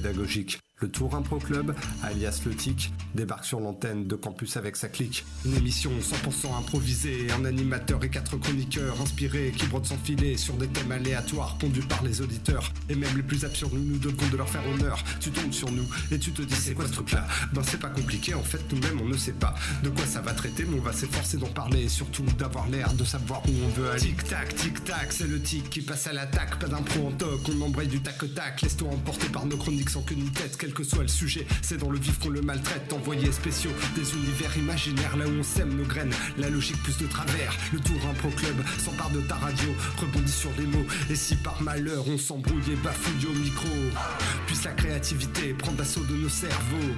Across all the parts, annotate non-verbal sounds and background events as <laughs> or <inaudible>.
pédagogique. Le Tour Impro Club, alias Le Tic, débarque sur l'antenne de campus avec sa clique. Une émission 100% improvisée, un animateur et quatre chroniqueurs inspirés qui brodent sans filet sur des thèmes aléatoires pondus par les auditeurs. Et même les plus absurdes, nous devons de leur faire honneur. Tu tombes sur nous et tu te dis c'est quoi ce truc-là? Ben c'est pas compliqué, en fait nous-mêmes on ne sait pas de quoi ça va traiter, mais on va s'efforcer d'en parler et surtout d'avoir l'air de savoir où on veut aller. Tic-tac, tic-tac, c'est le tic qui passe à l'attaque, pas d'impro en toc, on embraye du tac-tac, laisse-toi emporter par nos chroniques sans queue ni tête, quel que soit le sujet, c'est dans le vif qu'on le maltraite, envoyés spéciaux, des univers imaginaires là où on sème nos graines, la logique plus de travers, le tour impro club s'empare de ta radio, rebondit sur des mots, et si par malheur on s'embrouille et bafouille au micro, puisse la créativité prendre l'assaut de nos cerveaux.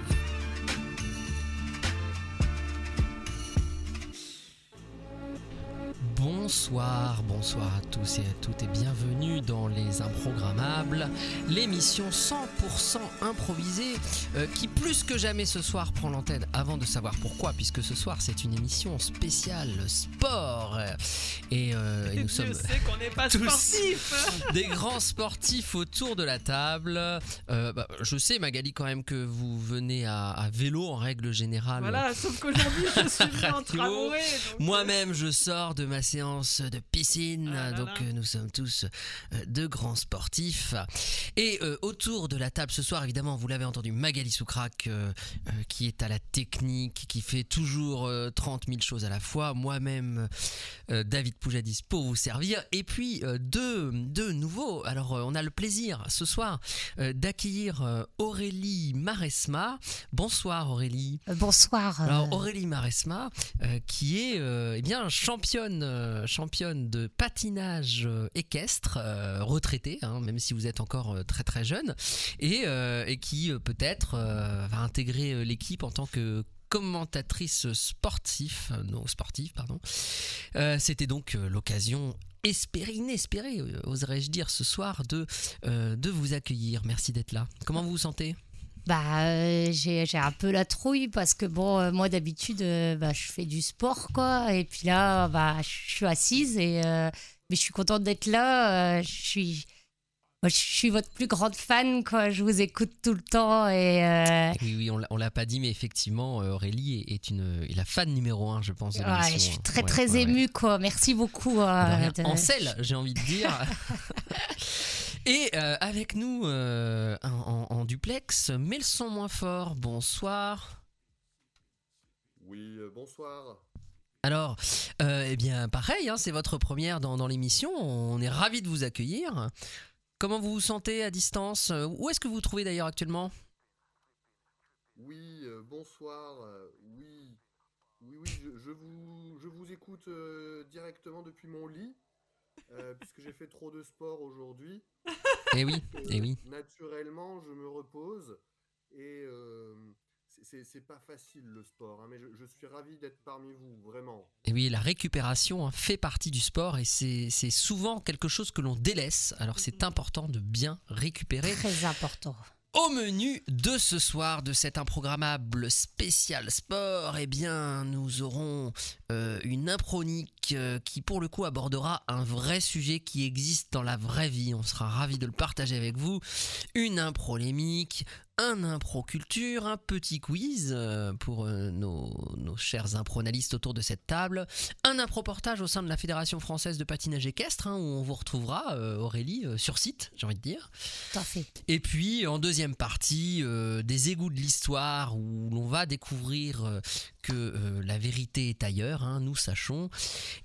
Bonsoir, bonsoir à tous et à toutes et bienvenue dans les Improgrammables, l'émission 100% improvisée euh, qui plus que jamais ce soir prend l'antenne avant de savoir pourquoi, puisque ce soir c'est une émission spéciale sport et, euh, et nous <laughs> sommes qu'on n'est pas <laughs> des grands sportifs autour de la table. Euh, bah, je sais Magali quand même que vous venez à, à vélo en règle générale. Voilà, sauf qu'aujourd'hui je suis <laughs> en Radio. tramway. donc, Moi-même, je sors de ma séance de piscine, Ah là donc là. euh, nous sommes tous euh, de grands sportifs. Et euh, autour de la table ce soir, évidemment, vous l'avez entendu, Magali Soukrak, euh, euh, qui est à la technique, qui fait toujours euh, 30 000 choses à la fois. Moi-même, euh, David Poujadis pour vous servir. Et puis, euh, deux, deux nouveaux. Alors, euh, on a le plaisir ce soir euh, d'accueillir euh, Aurélie Maresma. Bonsoir Aurélie. Bonsoir. euh, Alors Aurélie Maresma, euh, qui est euh, eh bien championne, euh, championne de patinage euh, équestre, euh, retraitée, hein, même si vous êtes encore très très jeune, et, qui peut-être va intégrer l'équipe en tant que commentatrice sportif, non sportive, pardon. C'était donc l'occasion espérée, inespérée, euh, oserais-je dire, ce soir de, de vous accueillir. Merci d'être là. Comment vous vous sentez? Bah, euh, j'ai j'ai un peu la trouille parce que bon, euh, moi d'habitude, euh, bah, je fais du sport quoi, et puis là, bah, je suis assise et mais je suis contente d'être là. je suis, moi, je suis votre plus grande fan quoi. Je vous écoute tout le temps et Oui, oui, on l'a- on l'a pas dit, mais effectivement, Aurélie est, est une, est la fan numéro un, je pense. De ouais, l'émission, je suis hein. très Ouais, très ouais, émue quoi. Merci beaucoup. En selle, j'ai envie de dire. <laughs> Et euh, avec nous euh, en, duplex, mais le son moins fort. Bonsoir. Oui, euh, bonsoir. Alors, eh bien, pareil, hein, c'est votre première dans, dans l'émission. On est ravis de vous accueillir. Comment vous vous sentez à distance? Où est-ce que vous vous trouvez d'ailleurs actuellement? Oui, bonsoir. oui, oui, oui, je, je vous, je vous écoute directement depuis mon lit, euh, puisque j'ai fait trop de sport aujourd'hui. <laughs> Eh oui, Euh, eh oui. Naturellement, je me repose et euh, c'est- pas facile le sport, hein, mais je, je suis ravi d'être parmi vous, vraiment. Et oui, la récupération hein, fait partie du sport et c'est c'est souvent quelque chose que l'on délaisse. Alors c'est important de bien récupérer. Très important. Au menu de ce soir, de cet improgrammable spécial sport, eh bien, nous aurons euh, une impronique euh, qui, pour le coup, abordera un vrai sujet qui existe dans la vraie vie. On sera ravis de le partager avec vous. Une improlémique, un impro culture, un petit quiz euh, pour euh, nos, nos chers impronalistes autour de cette table, un improportage au sein de la Fédération française de patinage équestre, hein, où on vous retrouvera, euh, Aurélie, sur site, j'ai envie de dire. Tout à fait. Et puis en deuxième partie, euh, des égouts de l'histoire où l'on va découvrir que euh, la vérité est ailleurs, hein, nous sachons.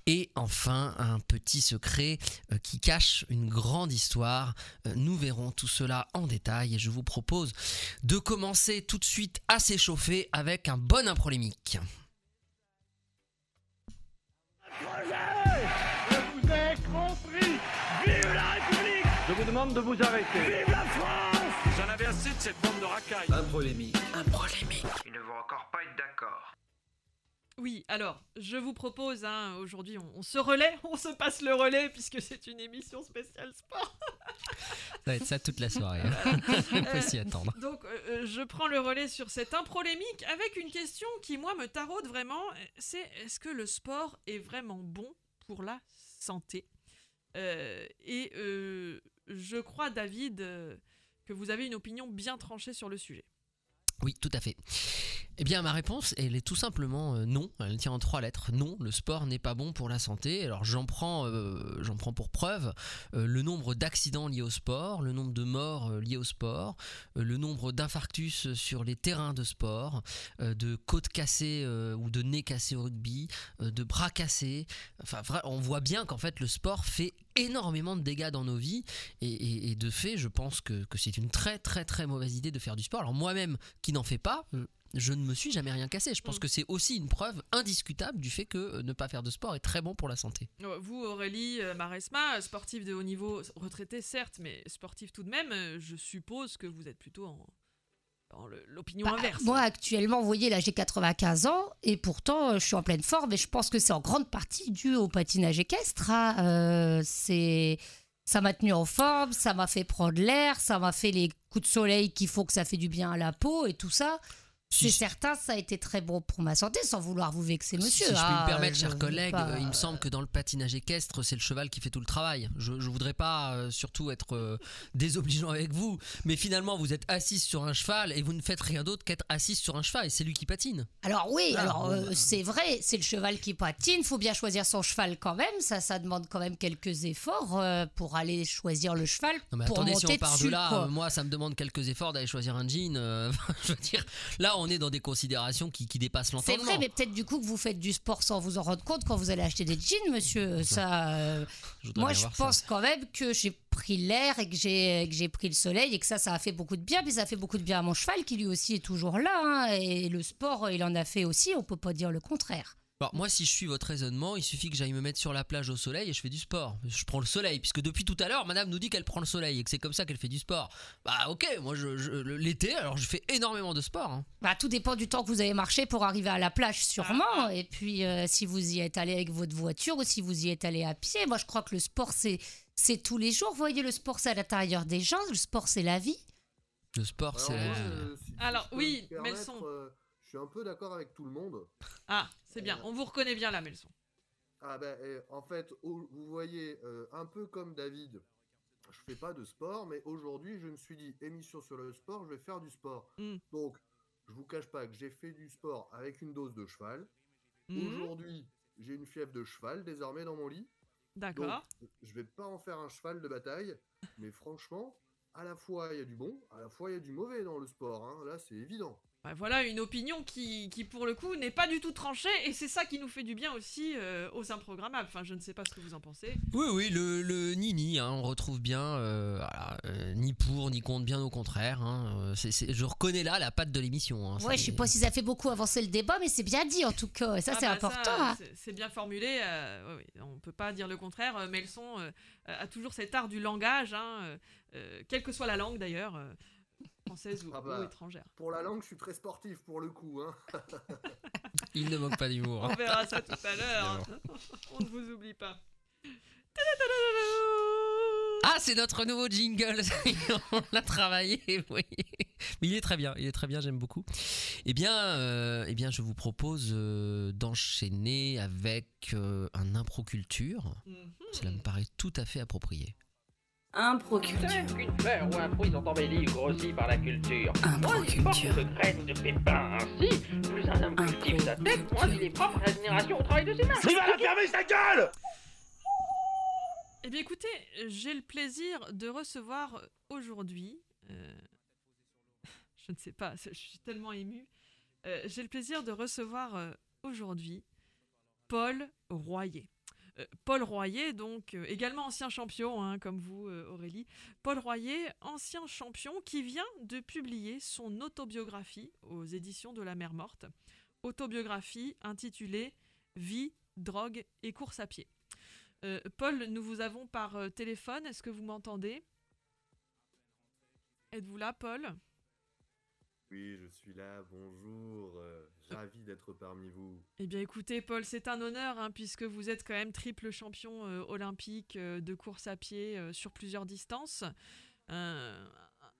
Et enfin, un petit secret euh, qui cache une grande histoire. Nous verrons tout cela en détail et je vous propose de commencer tout de suite à s'échauffer avec un bon improlémique. Je vous ai compris Vive la République Je vous demande de vous arrêter. Vive la France J'en avais assez de cette bande de racailles. Ils ne vont encore pas être d'accord. Oui, alors, je vous propose, hein, aujourd'hui, on, on se relaie, <laughs> on se passe le relais, puisque c'est une émission spéciale sport. Ça va être ça toute la soirée. <laughs> On peut s'y attendre. Donc, euh, je prends le relais sur cette improlémique avec une question qui, moi, me taraude vraiment. C'est est-ce que le sport est vraiment bon pour la santé? Euh, Et euh, je crois, David, euh, que vous avez une opinion bien tranchée sur le sujet. Oui, tout à fait. Eh bien, ma réponse, elle est tout simplement euh, non. Elle tient en trois lettres. Non, le sport n'est pas bon pour la santé. Alors, j'en prends, euh, prends pour preuve euh, le nombre d'accidents liés au sport, le nombre de morts liés au sport, le nombre d'infarctus sur les terrains de sport, de côtes cassées ou de nez cassés au rugby, de bras cassés. Enfin, on voit bien qu'en fait, le sport fait énormément de dégâts dans nos vies. Et, et- et de fait, je pense que, que c'est une très, très, très mauvaise idée de faire du sport. Alors, moi-même, qui n'en fais pas, euh, je ne me suis jamais rien cassé. Je pense Mm. que c'est aussi une preuve indiscutable du fait que euh, ne pas faire de sport est très bon pour la santé. Vous, Aurélie euh, Maresma, sportive de haut niveau, retraité certes, mais sportive tout de même, je suppose que vous êtes plutôt en, l'opinion Bah, inverse. Moi, actuellement, vous voyez, là, j'ai 95 ans et pourtant, euh, je suis en pleine forme et je pense que c'est en grande partie dû au patinage équestre. hein. Euh, c'est... Ça m'a tenu en forme, ça m'a fait prendre l'air, ça m'a fait les coups de soleil qu'il faut que ça fait du bien à la peau et tout ça. C'est certain, ça a été très bon pour ma santé, sans vouloir vous vexer, monsieur. Si je puis hein. me permettre, Je chers veux collègues, pas- euh, il me semble que dans le patinage équestre, c'est le cheval qui fait tout le travail. Je, ne voudrais pas euh, surtout être euh, désobligeant avec vous, mais finalement, vous êtes assise sur un cheval et vous ne faites rien d'autre qu'être assise sur un cheval et c'est lui qui patine. Alors oui, Ah, alors euh, bah. c'est vrai, c'est le cheval qui patine. Faut bien choisir son cheval quand même. Ça, ça demande quand même quelques efforts euh, pour aller choisir le cheval Non mais pour attendez, monter si on part dessus. de là, euh, moi ça me demande quelques efforts d'aller choisir un jean. euh, <laughs> je veux dire, là on est dans des considérations qui, qui dépassent C'est l'entendement. vrai, mais peut-être du coup que vous faites du sport sans vous en rendre compte quand vous allez acheter des jeans, monsieur. Ça, euh, Je moi, je ça. pense quand même que j'ai pris l'air et que j'ai que j'ai pris le soleil et que ça, ça a fait beaucoup de bien. Puis ça a fait beaucoup de bien à mon cheval qui lui aussi est toujours là. hein. et le sport, il en a fait aussi. On peut pas dire le contraire. Alors, moi, si je suis votre raisonnement, il suffit que j'aille me mettre sur la plage au soleil et je fais du sport. Je prends le soleil, puisque depuis tout à l'heure, madame nous dit qu'elle prend le soleil et que c'est comme ça qu'elle fait du sport. Bah, ok, moi, je, l'été, alors je fais énormément de sport. hein. Bah, tout dépend du temps que vous avez marché pour arriver à la plage, Ah, sûrement. Et puis, euh, si vous y êtes allé avec votre voiture ou si vous y êtes allé à pied. Moi, je crois que le sport, c'est, c'est tous les jours. Vous voyez, le sport, c'est à l'intérieur des gens. Le sport, c'est la vie. Le sport, Alors, c'est la vie. euh, Alors, oui, me permettre, Melson. Euh, je suis un peu d'accord avec tout le monde. <laughs> Ah, c'est bien, on vous reconnaît bien là, Melson. Ah ben, en fait, vous voyez, euh, un peu comme David, je fais pas de sport, mais aujourd'hui, je me suis dit, émission sur le sport, je vais faire du sport. Mm. Donc, je vous cache pas que j'ai fait du sport avec une dose de cheval. Mhm, Aujourd'hui, j'ai une fièvre de cheval désormais dans mon lit. D'accord. je vais pas en faire un cheval de bataille, mais franchement, à la fois il y a du bon, à la fois il y a du mauvais dans le sport. hein. Là, c'est évident. Ouais, voilà une opinion qui, qui, pour le coup, n'est pas du tout tranchée, et c'est ça qui nous fait du bien aussi euh, aux improgrammables. Enfin, je ne sais pas ce que vous en pensez. Oui, oui, le, le ni-ni, hein, on retrouve bien, euh, voilà, euh, ni pour, ni contre, bien au contraire. hein, c'est- c'est- je reconnais là la patte de l'émission. hein, Ouais, je sais pas si ça fait beaucoup avancer le débat, mais c'est bien dit en tout cas. Et ça, Ah c'est bah, important. ça, hein. c'est- C'est bien formulé. euh, ouais, ouais, on peut pas dire le contraire. Euh, Melson euh, a toujours cet art du langage, hein, euh, euh, quelle que soit la langue d'ailleurs, euh, française ou, Ah bah. ou étrangère. Pour la langue, je suis très sportif pour le coup. Hein. <laughs> Il ne manque pas d'humour. On verra ça tout à l'heure. <laughs> on ne vous oublie pas. Ah, c'est notre nouveau jingle, <laughs> on l'a travaillé, vous voyez. Mais il est très bien, il est très bien, j'aime beaucoup. Eh bien, euh, eh bien, je vous propose euh, d'enchaîner avec euh, un improculture. Mhm. Cela me paraît tout à fait approprié. Improculture. Qu'une fleur ou un fruit sont embellis ou grossis par la culture. Il porte de graines ou de pépins ainsi, plus un homme cultive sa tête, moins il est propre à la génération au travail de ses mains. Il va la fermer sa gueule Eh bien écoutez, j'ai le plaisir de recevoir aujourd'hui, euh, <laughs> je ne sais pas, je suis tellement émue, Euh, j'ai le plaisir de recevoir euh, aujourd'hui Paul Royer. Euh, Paul Royer, donc euh, également ancien champion, hein, comme vous euh, Aurélie. Paul Royer, ancien champion qui vient de publier son autobiographie aux éditions de la mer morte. Autobiographie intitulée Vie, drogue et course à pied. Paul, nous vous avons par téléphone. Est-ce que vous m'entendez? Êtes-vous là, Paul? Oui, je suis là. Bonjour. euh, ravi d'être parmi vous. Eh bien, écoutez, Paul, c'est un honneur, hein, puisque vous êtes quand même triple champion euh, olympique euh, de course à pied sur plusieurs distances. Un,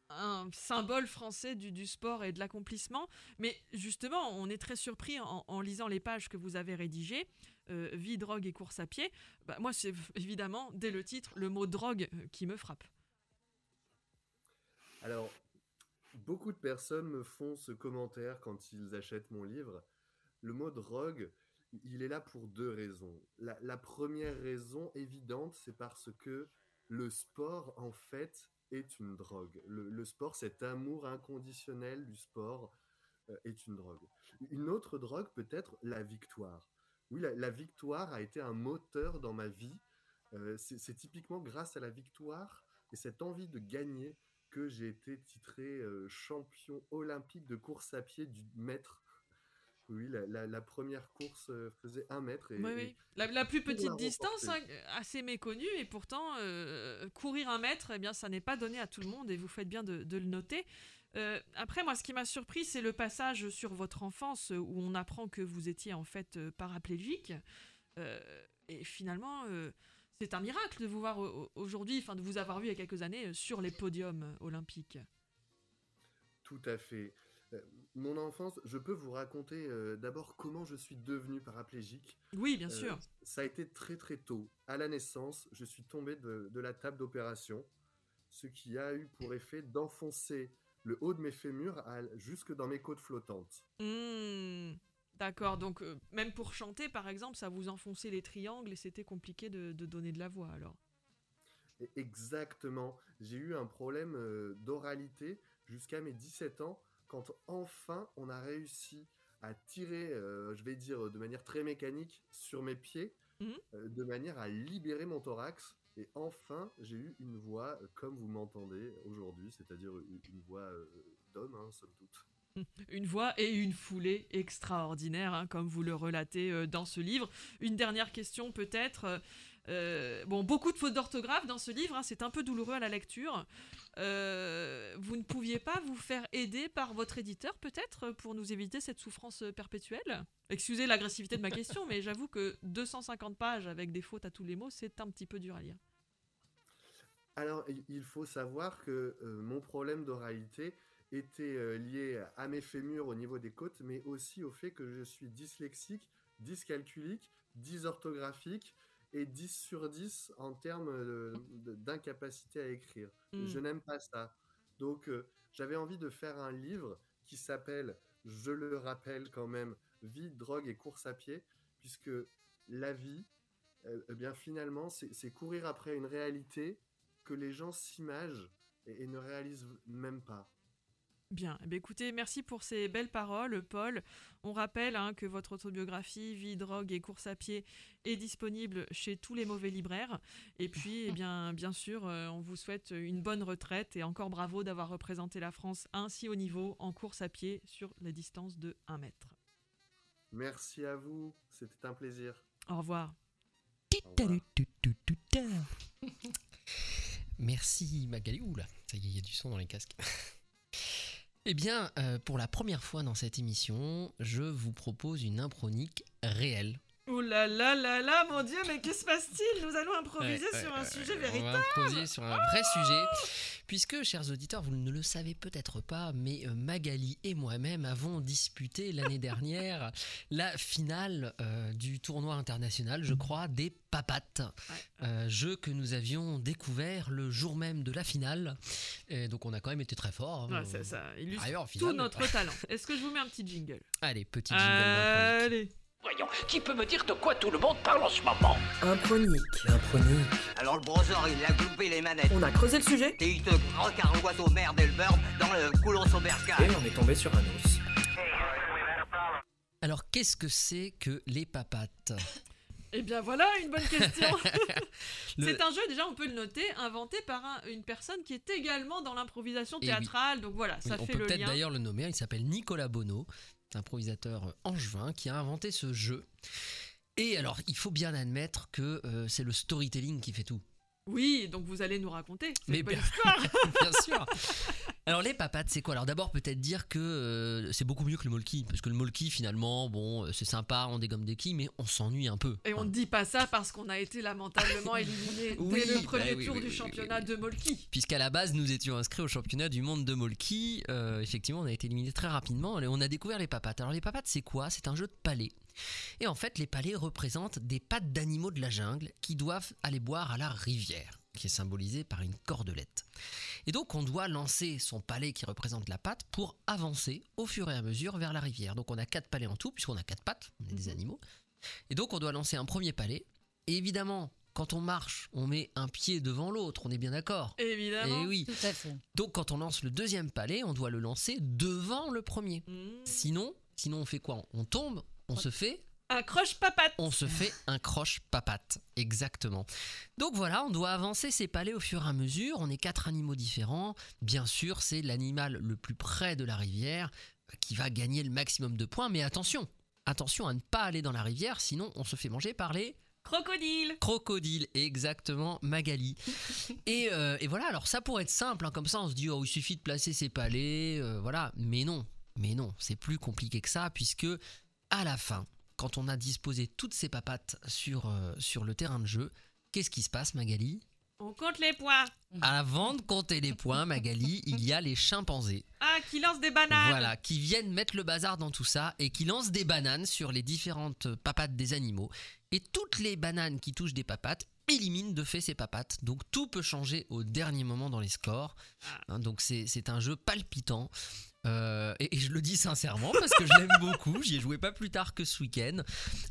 un symbole français du, du sport et de l'accomplissement. Mais justement, on est très surpris en, en lisant les pages que vous avez rédigées, vie, drogue et course à pied. Bah, moi, c'est évidemment, dès le titre, le mot drogue qui me frappe. Alors, beaucoup de personnes me font ce commentaire quand ils achètent mon livre. Le mot drogue, il est là pour deux raisons. La, première raison évidente, c'est parce que le sport, en fait, est une drogue. Le, sport, cet amour inconditionnel du sport euh, est une drogue. Une autre drogue, peut-être la victoire. Oui, la, victoire a été un moteur dans ma vie. Euh, c'est typiquement grâce à la victoire et cette envie de gagner que j'ai été titré champion olympique de course à pied du mètre. Oui, la, la- la première course faisait un mètre. Et, Oui. La, la plus petite distance, hein, assez méconnue, et pourtant, euh, courir un mètre, eh bien, ça n'est pas donné à tout le monde, et vous faites bien de, de le noter. Euh, après, moi, ce qui m'a surpris, c'est le passage sur votre enfance, où on apprend que vous étiez en fait euh, paraplégique. Euh, et finalement, c'est un miracle de vous voir au- au- aujourd'hui, enfin de vous avoir vu il y a quelques années euh, sur les podiums euh, olympiques. Tout à fait. Euh, mon enfance, je peux vous raconter euh, d'abord comment je suis devenu paraplégique. Oui, bien Euh, sûr. Ça a été très très tôt. À la naissance, je suis tombé de, de la table d'opération, ce qui a eu pour effet d'enfoncer le haut de mes fémurs à- jusque dans mes côtes flottantes. Hmm, D'accord, donc euh, même pour chanter, par exemple, ça vous enfonçait les triangles et c'était compliqué de, de donner de la voix alors? Exactement. J'ai eu un problème euh, d'oralité jusqu'à mes 17 ans, quand enfin on a réussi à tirer, euh, je vais dire de manière très mécanique, sur mes pieds, euh, de manière à libérer mon thorax. Et enfin, j'ai eu une voix comme vous m'entendez aujourd'hui, c'est-à-dire une, voix d'homme, hein, somme toute. <laughs> Une voix et une foulée extraordinaire, hein, comme vous le relatez euh, dans ce livre. Une dernière question peut-être. euh, euh, bon, beaucoup de fautes d'orthographe dans ce livre, hein, c'est un peu douloureux à la lecture. Vous ne pouviez pas vous faire aider par votre éditeur peut-être pour nous éviter cette souffrance perpétuelle? Excusez l'agressivité de ma question, mais j'avoue que 250 pages avec des fautes à tous les mots, c'est un petit peu dur à lire. Alors, il- faut savoir que mon problème d'oralité était euh, lié à mes fémurs au niveau des côtes, mais aussi au fait que je suis dyslexique, dyscalculique, dysorthographique et 10 sur 10 en termes d'incapacité à écrire. Mm. Je n'aime pas ça. Donc, euh, j'avais envie de faire un livre qui s'appelle, je le rappelle quand même, Vie, drogue et course à pied, puisque la vie, euh, eh bien finalement, c'est c'est courir après une réalité que les gens s'imagent et, et ne réalisent même pas. Bien, Eh bien, écoutez, merci pour ces belles paroles, Paul. On rappelle hein, que votre autobiographie Vie, drogue et course à pied est disponible chez tous les mauvais libraires. Et puis, eh bien, bien sûr, euh, on vous souhaite une bonne retraite et encore bravo d'avoir représenté la France ainsi haut niveau en course à pied sur la distance de 1 mètre. Merci à vous, c'était un plaisir. Au revoir. Au <laughs> revoir. Merci Magali. Oula, ça y est, il y a du son dans les casques. <laughs> Eh bien, euh, pour la première fois dans cette émission, je vous propose une impronique réelle. Oh là là là là, mon Dieu, mais que se passe-t-il? Nous allons improviser Ouais, sur ouais, un ouais, sujet On véritable. va improviser sur un vrai sujet. Puisque, chers auditeurs, vous ne le savez peut-être pas, mais euh, Magali et moi-même avons disputé l'année <laughs> dernière la finale euh, du tournoi international, je crois, des papates. Euh, jeu que nous avions découvert le jour même de la finale. Et donc on a quand même été très fort. hein. Ouais, ça, ça illustre Ailleurs, tout notre <laughs> talent. Est-ce que je vous mets un petit jingle? Allez, petit jingle. Allez Voyons, qui peut me dire de quoi tout le monde parle en ce moment Impronique. Impronique. Alors le brosor, il a gloupé les manettes. On a creusé le sujet Et il te croque un boîte merde et le beurre dans le coulon saubercal. et on est tombé sur un os. Alors qu'est-ce que c'est que les papates? Eh bien voilà une bonne question. <laughs> Le- C'est un jeu, déjà on peut le noter, inventé par un- une personne qui est également dans l'improvisation Eh oui. théâtrale. Donc voilà, ça Oui, on fait peut le peut-être lien. d'ailleurs le nommer, il s'appelle Nicolas Bono, improvisateur angevin qui a inventé ce jeu. Et alors, il faut bien admettre que euh, c'est le storytelling qui fait tout. Oui, donc vous allez nous raconter. Mais bien-. <laughs> Bien sûr. Alors les papates, c'est quoi? Alors d'abord peut-être dire que euh, c'est beaucoup mieux que le molki, parce que le molki finalement, bon, euh, c'est sympa, on dégomme des quilles, mais on s'ennuie un peu. Et on ne dit pas ça parce qu'on a été lamentablement <laughs> éliminé Oui, dès le premier bah oui, tour oui, du championnat de Molki. Puisqu'à la base, nous étions inscrits au championnat du monde de Molki. Euh, effectivement, on a été éliminé très rapidement et on a découvert les papates. Alors, les papates, c'est quoi? C'est un jeu de palais. Et en fait, les palais représentent des pattes d'animaux de la jungle qui doivent aller boire à la rivière. qui est symbolisé par une cordelette. Et donc on doit lancer son palais qui représente la patte pour avancer au fur et à mesure vers la rivière. Donc on a quatre palais en tout, puisqu'on a quatre pattes, on est des animaux. Et donc on doit lancer un premier palais. Et évidemment, quand on marche, on met un pied devant l'autre, on est bien d'accord Évidemment. Et oui. Tout à fait. Donc quand on lance le deuxième palais, on doit le lancer devant le premier. Mmh. Sinon, sinon on fait quoi? On tombe, on se fait Un croche papate. on se fait un croche papate, exactement. Donc voilà, on doit avancer ces palais au fur et à mesure. On est quatre animaux différents. Bien sûr, c'est l'animal le plus près de la rivière qui va gagner le maximum de points. Mais attention, attention à ne pas aller dans la rivière, sinon on se fait manger par les Crocodile. crocodiles. Exactement, Magali. Et, euh, et voilà, alors ça pourrait être simple, hein, comme ça on se dit, oh, il suffit de placer ses palais, euh, voilà. Mais non, mais non, c'est plus compliqué que ça, puisque à la fin, quand on a disposé toutes ces papates sur, euh, sur le terrain de jeu, qu'est-ce qui se passe, Magali? On compte les points. Avant de compter les points, Magali, <laughs> il y a les chimpanzés. Ah, qui lance des bananes. Voilà, qui viennent mettre le bazar dans tout ça et qui lancent des bananes sur les différentes papates des animaux. Et toutes les bananes qui touchent des papates éliminent de fait ces papates. Donc tout peut changer au dernier moment dans les scores. Hein, donc c'est c'est un jeu palpitant. Euh, et, je le dis sincèrement parce que je l'aime <laughs> beaucoup. J'y ai joué pas plus tard que ce week-end.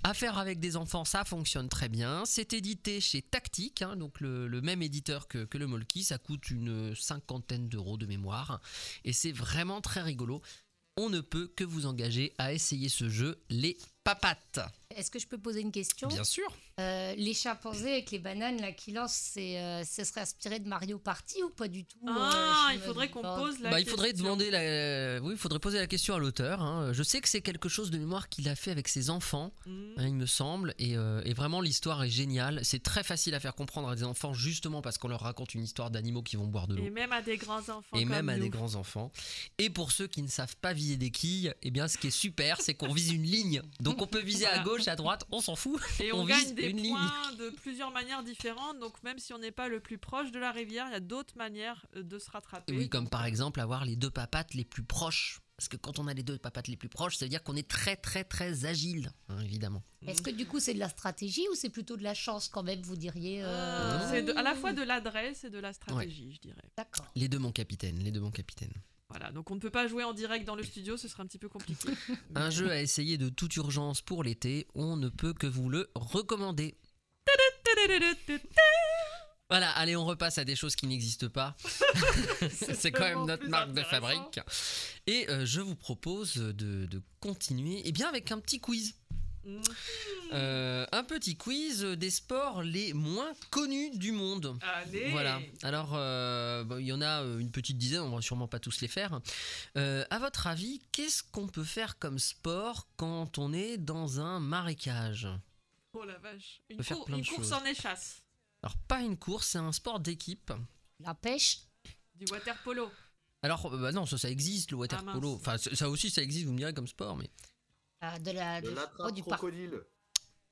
À faire avec des enfants, ça fonctionne très bien. C'est édité chez Tactique, hein, donc le, même éditeur que, que le Molki. Ça coûte une cinquantaine d'euros de mémoire. Et c'est vraiment très rigolo. On ne peut que vous engager à essayer ce jeu, les papates. Est-ce que je peux poser une question? Bien sûr. Euh, Les chimpanzés avec les bananes là qui lancent, c'est, euh, ce serait inspiré de Mario Party ou pas du tout Ah, Euh, je il faudrait qu'on pose la Bah, il faudrait question. demander la... oui, il faudrait poser la question à l'auteur. hein. Je sais que c'est quelque chose de mémoire qu'il a fait avec ses enfants, Mmh. hein, il me semble, et, euh, et vraiment l'histoire est géniale. C'est très facile à faire comprendre à des enfants justement parce qu'on leur raconte une histoire d'animaux qui vont boire de l'eau. Et même à des grands enfants. Et comme même à nous. des grands enfants. Et pour ceux qui ne savent pas viser des quilles, eh bien, ce qui est super, c'est qu'on vise une ligne. Donc, on peut viser à Voilà. Gauche, à droite, on s'en fout. <laughs> Et on, on gagne vise des une ligne. points de plusieurs manières différentes. Donc même si on n'est pas le plus proche de la rivière, il y a d'autres manières euh, de se rattraper. Oui, comme par exemple avoir les deux papates les plus proches. Parce que quand on a les deux papates les plus proches, ça veut dire qu'on est très très très agile, hein, évidemment. Est-ce que du coup c'est de la stratégie ou c'est plutôt de la chance quand même, vous diriez euh, Euh, c'est à la fois de l'adresse et de la stratégie, je dirais. D'accord. Les deux mon capitaine, les deux mon capitaine. Voilà, donc on ne peut pas jouer en direct dans le studio, ce serait un petit peu compliqué. <laughs> Un jeu à essayer de toute urgence pour l'été, on ne peut que vous le recommander. Voilà, allez, on repasse à des choses qui n'existent pas. <laughs> C'est quand même notre marque de fabrique. Et euh, je vous propose de, de continuer eh bien, avec un petit quiz. Euh, un petit quiz des sports les moins connus du monde. Allez Voilà. Alors, euh, bon, il y en a euh, une petite dizaine, on va sûrement pas tous les faire. Euh, à votre avis, qu'est-ce qu'on peut faire comme sport quand on est dans un marécage? Oh la vache. Une, peut faire cour- plein une de course choses. en échasse. Alors, pas une course, c'est un sport d'équipe. La pêche Du water polo. Alors, bah non, ça, ça existe, le water Ah, polo. Enfin, ça ça aussi, ça existe, vous me direz comme sport, mais. Euh, de la, De de- oh, l'attrape du parc. crocodile.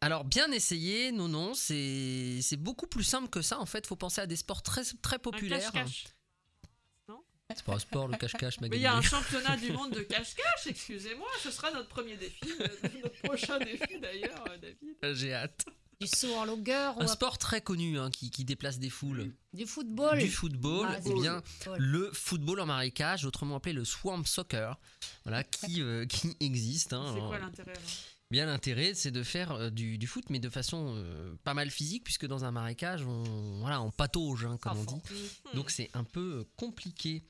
Alors, bien essayé, non, non, c'est c'est beaucoup plus simple que ça. En fait, faut penser à des sports très, très Un populaires. C'est pas un sport, le cache-cache, Mais il y a un championnat du <laughs> monde de cache-cache, excusez-moi, ce sera notre premier défi, euh, <laughs> notre prochain défi d'ailleurs, euh, David. J'ai hâte. Du saut en longueur ou Un sport très connu hein, qui, qui déplace des foules. du football Du football, Ah, eh bien, football. le football en marécage, autrement appelé le swamp soccer, voilà, qui, euh, qui <laughs> existe. hein. C'est quoi l'intérêt Bien l'intérêt, c'est de faire euh, du, du foot, mais de façon euh, pas mal physique, puisque dans un marécage, on, voilà, on patauge, hein, comme on dit. Mhm. Donc c'est un peu compliqué.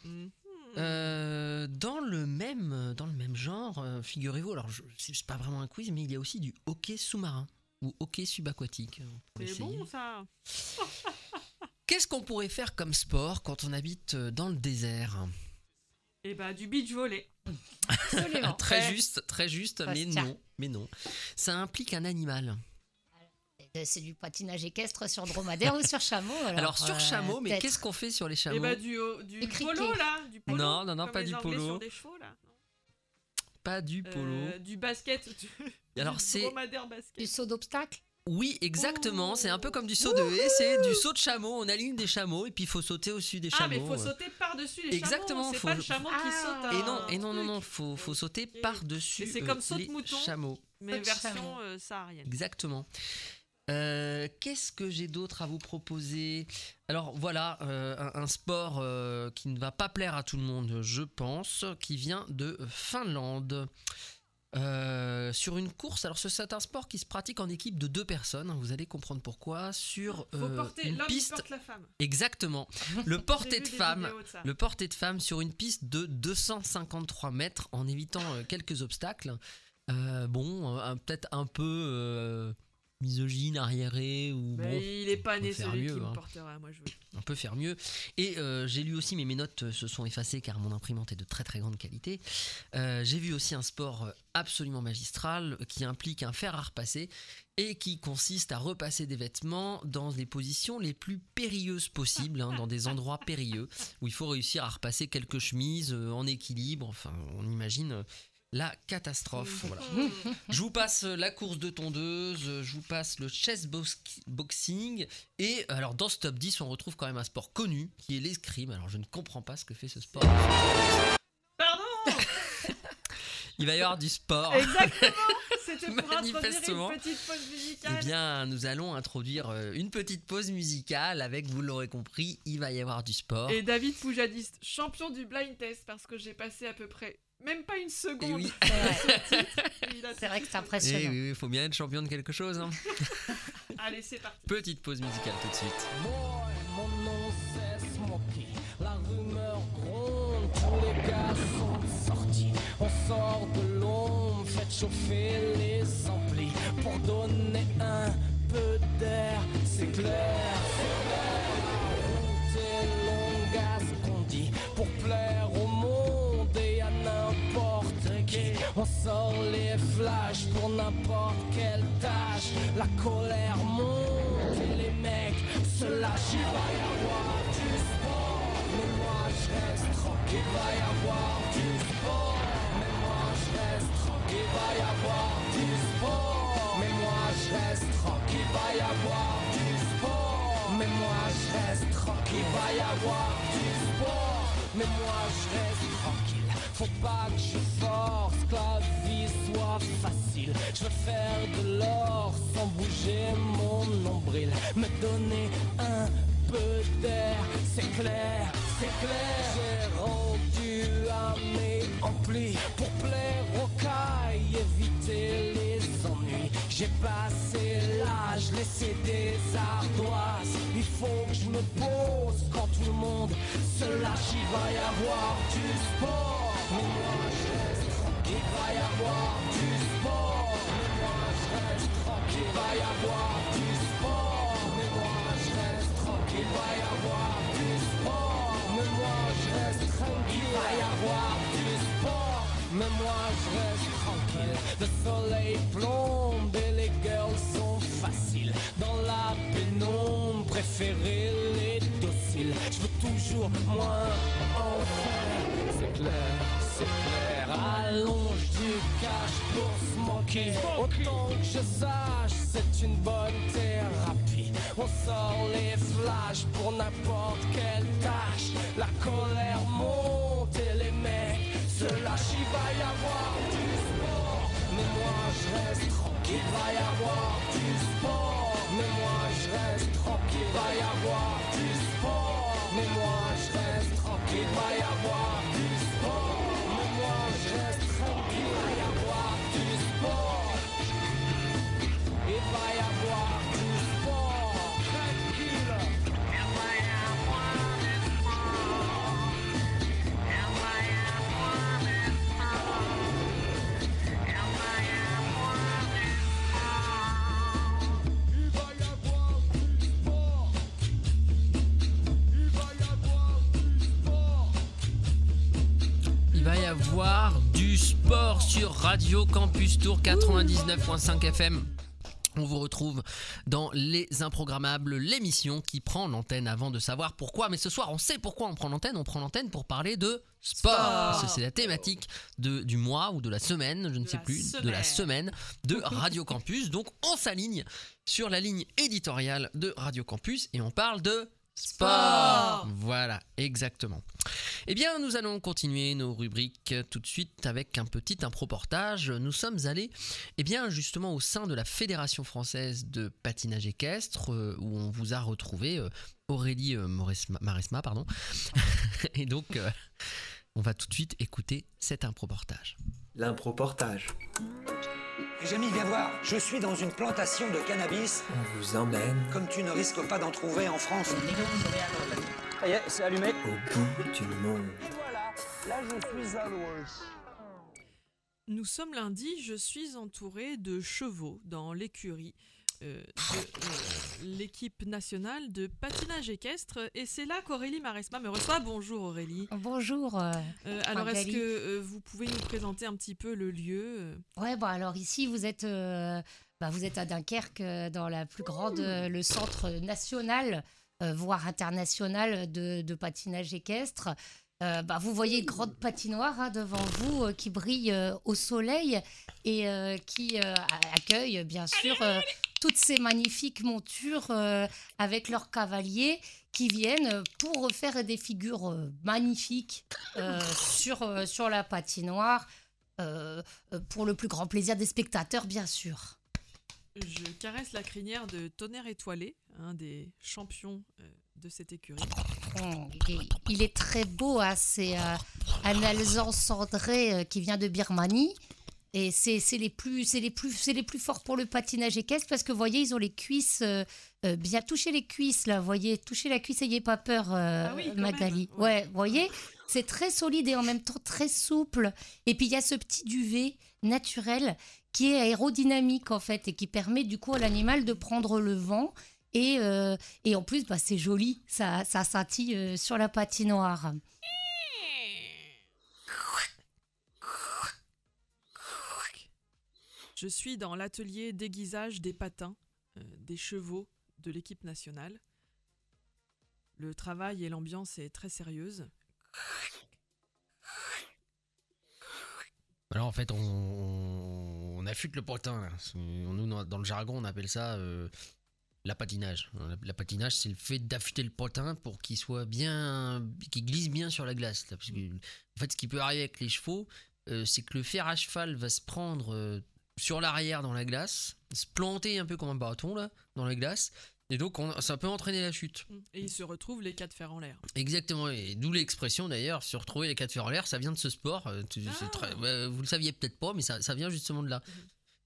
Euh, dans, le même, dans le même genre, figurez-vous, alors c'est pas vraiment un quiz, mais il y a aussi du hockey sous-marin ou hockey subaquatique. C'est bon ça <laughs> Qu'est-ce qu'on pourrait faire comme sport quand on habite euh, dans le désert? Et bah du beach volley. Absolument. <laughs> Très juste, très juste, Ça mais non, mais non. Ça implique un animal. Euh, C'est du patinage équestre sur dromadaire ou sur chameau alors, Alors, sur euh, chameau, mais qu'est-ce qu'on fait sur les Et chameaux? bah du, euh, du, Du cricket. polo là du polo, Non, non, non, pas du polo. sur des chevaux là. Pas du polo. Euh, du basket. Du, <laughs> alors, c'est-. Du saut d'obstacle Oui, exactement. Oh. C'est un peu comme du saut de haie, c'est du saut de chameau. On aligne des chameaux et puis il faut sauter au-dessus des Ah mais chameaux. faut sauter par-dessus les Exactement, chameaux, c'est faut- pas le chameau qui Ah. saute Et un non, et non, non, non, faut, faut sauter par-dessus c'est euh, comme saut de les mouton. chameaux. Mais version chameau. euh, saharienne. Exactement. Euh, Qu'est-ce que j'ai d'autre à vous proposer? Alors voilà, euh, un, un sport euh, qui ne va pas plaire à tout le monde, je pense, qui vient de Finlande. Euh, sur une course, alors ce- c'est un sport qui se pratique en équipe de deux personnes, hein, vous allez comprendre pourquoi, sur Faut euh, porter une piste porte la femme. Exactement. <laughs> Le porté de femme, de le porté de femme sur une piste de 253 mètres en évitant euh, quelques obstacles. Euh, bon, peut-être un peu misogyne, arriéré ou Mais bon, il est pas né celui mieux, qui me hein. portera, moi je veux. on peut faire mieux. Et euh, j'ai lu aussi, mais mes notes euh, se sont effacées car mon imprimante est de très très grande qualité. Euh, j'ai vu aussi un sport absolument magistral qui implique un fer à repasser et qui consiste à repasser des vêtements dans les positions les plus périlleuses possibles, hein, dans des endroits périlleux où il faut réussir à repasser quelques chemises en équilibre. Enfin, on imagine. La catastrophe. Voilà. Je vous passe euh, la course de tondeuse, je vous passe le chess box- boxing. Et alors, dans ce top 10, on retrouve quand même un sport connu qui est l'escrime. Alors, je ne comprends pas ce que fait ce sport. Pardon <laughs> Il va y avoir du sport. Exactement C'était pour introduire une petite pause musicale. Eh bien, nous allons introduire euh, une petite pause musicale avec, vous l'aurez compris, il va y avoir du sport. Et David Poujadiste, champion du blind test, parce que j'ai passé à peu près même pas une seconde. oui. <laughs> <laughs> C'est vrai que c'est Eh impressionnant. oui, il faut bien être champion de quelque chose. hein. <laughs> Allez, c'est parti. Petite pause musicale tout de suite. Mon nom c'est Smokey, la rumeur gronde, tous les gars sont sortis. On sort de l'ombre, faites chauffer les amplis pour donner un peu d'air, c'est clair. C'est clair. Sort les flashs pour n'importe quelle tâche. La colère monte et les mecs se lâchent. Il va y avoir du sport, mais moi je reste tranquille. Il va y avoir du sport, mais moi je reste tranquille. Il va y avoir du sport, mais moi je reste tranquille. Il va y avoir du sport, mais moi je reste tranquille. Il va y avoir du sport, mais moi je reste tranquille. Faut pas que je force, que la vie soit facile. Je veux faire de l'or sans bouger mon nombril. Me donner un peu d'air, c'est clair, c'est clair. J'ai rendu à mes amplis pour plaire aux cailles, éviter les ennuis. J'ai passé l'âge, laissé des ardoises. Il faut que je me pose quand tout le monde se lâche. Il va y avoir du sport. Mais moi je reste tranquille. Il va y avoir du sport. Mais moi je reste tranquille. Il va y avoir du sport. Mais moi je reste tranquille. Il va y avoir du sport. Mais moi je reste tranquille. Il va y avoir du sport. Mais moi je reste tranquille. Le soleil plombe et les girls sont faciles. Dans la pénombre, préférer les dociles. Je veux toujours moins en faire. Clair, c'est clair. Allonge du cash pour se moquer. Autant que je sache, c'est une bonne thérapie. On sort les flashs pour n'importe quelle tâche. La colère monte et les mecs se lâchent. Il va y avoir du sport. Mais moi je reste tranquille. Il va y avoir du sport. Mais moi je reste tranquille. Il va y avoir du sport. Mais moi je reste tranquille. Il va y avoir du sport. Mais moi je reste tranquille. Du sport sur Radio Campus Tour 99.5 FM. On vous retrouve dans Les Improgrammables, l'émission qui prend l'antenne avant de savoir pourquoi. Mais ce soir, on sait pourquoi on prend l'antenne. On prend l'antenne pour parler de sport. Sport. Parce que c'est la thématique de, du mois ou de la semaine, je ne De sais plus, de la semaine de Radio Campus. Donc on s'aligne sur la ligne éditoriale de Radio Campus et on parle de sport. Voilà, exactement. Eh bien, nous allons continuer nos rubriques tout de suite avec un petit improportage. Nous sommes allés, eh bien, justement au sein de la Fédération française de patinage équestre, euh, où on vous a retrouvé euh, Aurélie euh, Mauresma- Maresma, pardon. <laughs> Et donc, euh, on va tout de suite écouter cet improportage. L'improportage. Jamie, viens voir. Je suis dans une plantation de cannabis. On vous emmène Comme tu ne risques pas d'en trouver en France. Ça y est, c'est allumé. au bout du monde. Voilà, là je suis à l'ouest. Nous sommes lundi, je suis entouré de chevaux dans l'écurie euh, de euh, l'équipe nationale de patinage équestre et c'est là qu'Aurélie Maresma me reçoit. Bonjour Aurélie. Bonjour. euh, alors est-ce que vous pouvez nous présenter un petit peu le lieu Ouais, bon, alors ici, vous êtes, bah, vous êtes à Dunkerque, dans la plus grande, le centre national, voire international de, de patinage équestre. Euh, bah, vous voyez une grande patinoire hein, devant vous euh, qui brille euh, au soleil et qui accueille bien sûr toutes ces magnifiques montures avec leurs cavaliers qui viennent pour faire des figures magnifiques sur, sur la patinoire pour le plus grand plaisir des spectateurs bien sûr. Je caresse la crinière de Tonnerre Étoilé, un des champions de cette écurie. Il, est, il est très beau, hein, c'est euh, un alezan cendré euh, qui vient de Birmanie. Et c'est les plus c'est les plus c'est les plus forts pour le patinage équestre parce que vous voyez ils ont les cuisses euh, euh, bien touchez les cuisses là vous voyez. Touchez la cuisse ayez pas peur euh, Ah oui, Magali. Même. ouais vous voyez c'est très solide et en même temps très souple. Et puis il y a ce petit duvet naturel qui est aérodynamique en fait et qui permet du coup à l'animal de prendre le vent et, euh, et en plus bah, c'est joli ça ça scintille euh, sur la patinoire Je suis dans l'atelier d'aiguisage des patins euh, des chevaux de l'équipe nationale. Le travail et l'ambiance est très sérieuse. Alors en fait, on, on affûte le potin. là. C'est- Nous, dans dans le jargon, on appelle ça euh, la patinage. La, la patinage, c'est le fait d'affûter le potin pour qu'il soit bien, qu'il glisse bien sur la glace. là. Parce que, en fait, ce qui peut arriver avec les chevaux, euh, c'est que le fer à cheval va se prendre euh, sur l'arrière dans la glace, se planter un peu comme un bâton là dans la glace, et donc on- ça peut entraîner la chute. Et il se retrouve les quatre fers en l'air. Exactement, et d'où l'expression d'ailleurs, se retrouver les quatre fers en l'air, ça vient de ce sport. euh, très- ouais, vous le saviez peut-être pas, mais ça, ça vient justement de là.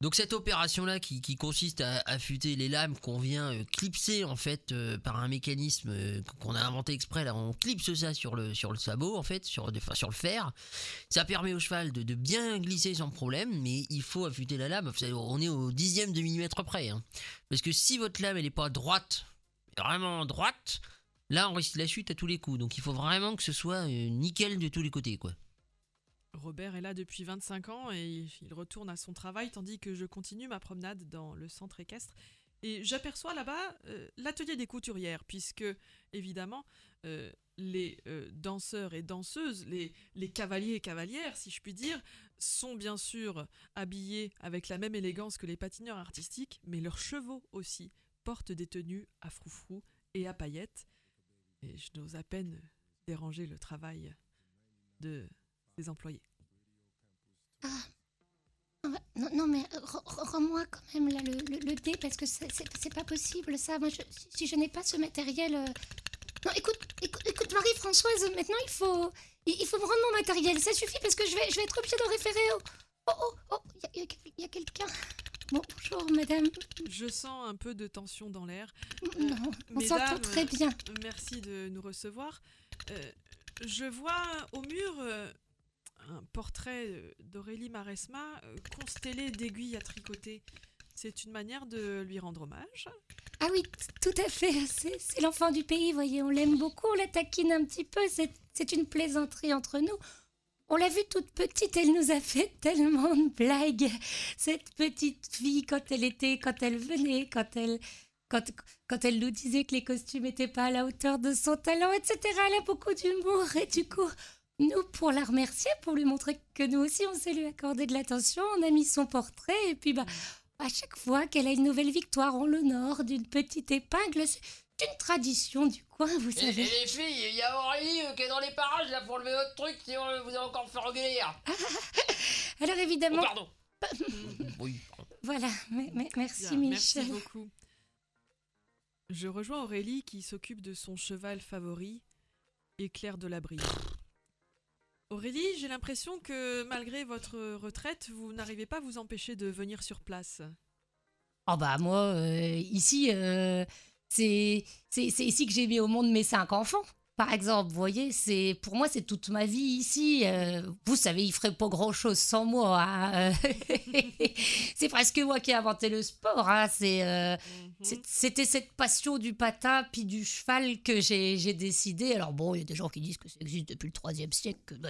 Donc cette opération-là qui, qui consiste à affûter les lames qu'on vient euh, clipser en fait euh, par un mécanisme euh, qu'on a inventé exprès, là on clipse ça sur le, sur le sabot en fait, sur, sur le fer, ça permet au cheval de, bien glisser sans problème, mais il faut affûter la lame, on est au dixième de millimètre près. hein. Parce que si votre lame elle est pas droite, vraiment droite, là on risque la chute à tous les coups. Donc il faut vraiment que ce soit nickel de tous les côtés quoi. Robert est là depuis 25 ans et il- retourne à son travail tandis que je continue ma promenade dans le centre équestre. Et j'aperçois là-bas euh, l'atelier des couturières, puisque évidemment euh, les euh, danseurs et danseuses, les, les cavaliers et cavalières, si je puis dire, sont bien sûr habillés avec la même élégance que les patineurs artistiques, mais leurs chevaux aussi portent des tenues à froufrou et à paillettes. Et je n'ose à peine déranger le travail de employés. Ah ouais, Non, non, mais euh, re- re- rends-moi quand même là, le, le- le dé parce que c'est- pas possible ça. Moi, je- si, si je n'ai pas ce matériel. euh, Non, écoute, écoute, écoute, Marie-Françoise, maintenant il faut, il, il faut me rendre mon matériel. Ça suffit parce que je vais, je vais être obligée de référer au. Oh, oh, oh, il y a, quelqu'un? Bon, bonjour, madame. Je sens un peu de tension dans l'air. Non, on s'entend très bien. Merci de nous recevoir. Euh, je vois au mur euh, un portrait euh, d'Aurélie Maresma euh, constellé d'aiguilles à tricoter. C'est une manière de lui rendre hommage. Ah oui, tout à fait. C'est l'enfant du pays, voyez. On l'aime beaucoup, on la taquine un petit peu. C'est c'est une plaisanterie entre nous. On l'a vue toute petite, elle nous a fait <laughs> tellement de blagues. Cette petite fille, quand elle était, quand elle venait, quand elle, quand, quand elle nous disait que les costumes n'étaient pas à la hauteur de son talent, etc. Elle a beaucoup d'humour et du coup, nous, pour la remercier, pour lui montrer que nous aussi, on sait lui accorder de l'attention, on a mis son portrait et puis bah, à chaque fois qu'elle a une nouvelle victoire, on l'honore d'une petite épingle. C'est- une tradition du coin, vous savez. et les filles, il y a Aurélie euh, qui est dans les parages là pour lever votre truc, sinon euh, vous allez encore engueuler. hein. <laughs> Alors Oh, évidemment, pardon. <laughs> oui, pardon. voilà, mais- mais- merci Bien, Merci Michel. beaucoup. Je rejoins Aurélie qui s'occupe de son cheval favori, Éclair de la Brise. Aurélie, j'ai l'impression que malgré votre retraite, vous n'arrivez pas à vous empêcher de venir sur place. Oh bah moi, euh, ici, euh, c'est ici que j'ai mis au monde mes cinq enfants. Par exemple, vous voyez, c'est pour moi c'est toute ma vie ici. Euh, vous savez, il ferait pas grand chose sans moi. hein. <laughs> c'est presque moi qui ai inventé le sport. hein. C'est euh, c'est- c'était cette passion du patin puis du cheval que j'ai j'ai décidé. Alors bon, il y a des gens qui disent que ça existe depuis le troisième siècle. que- bah,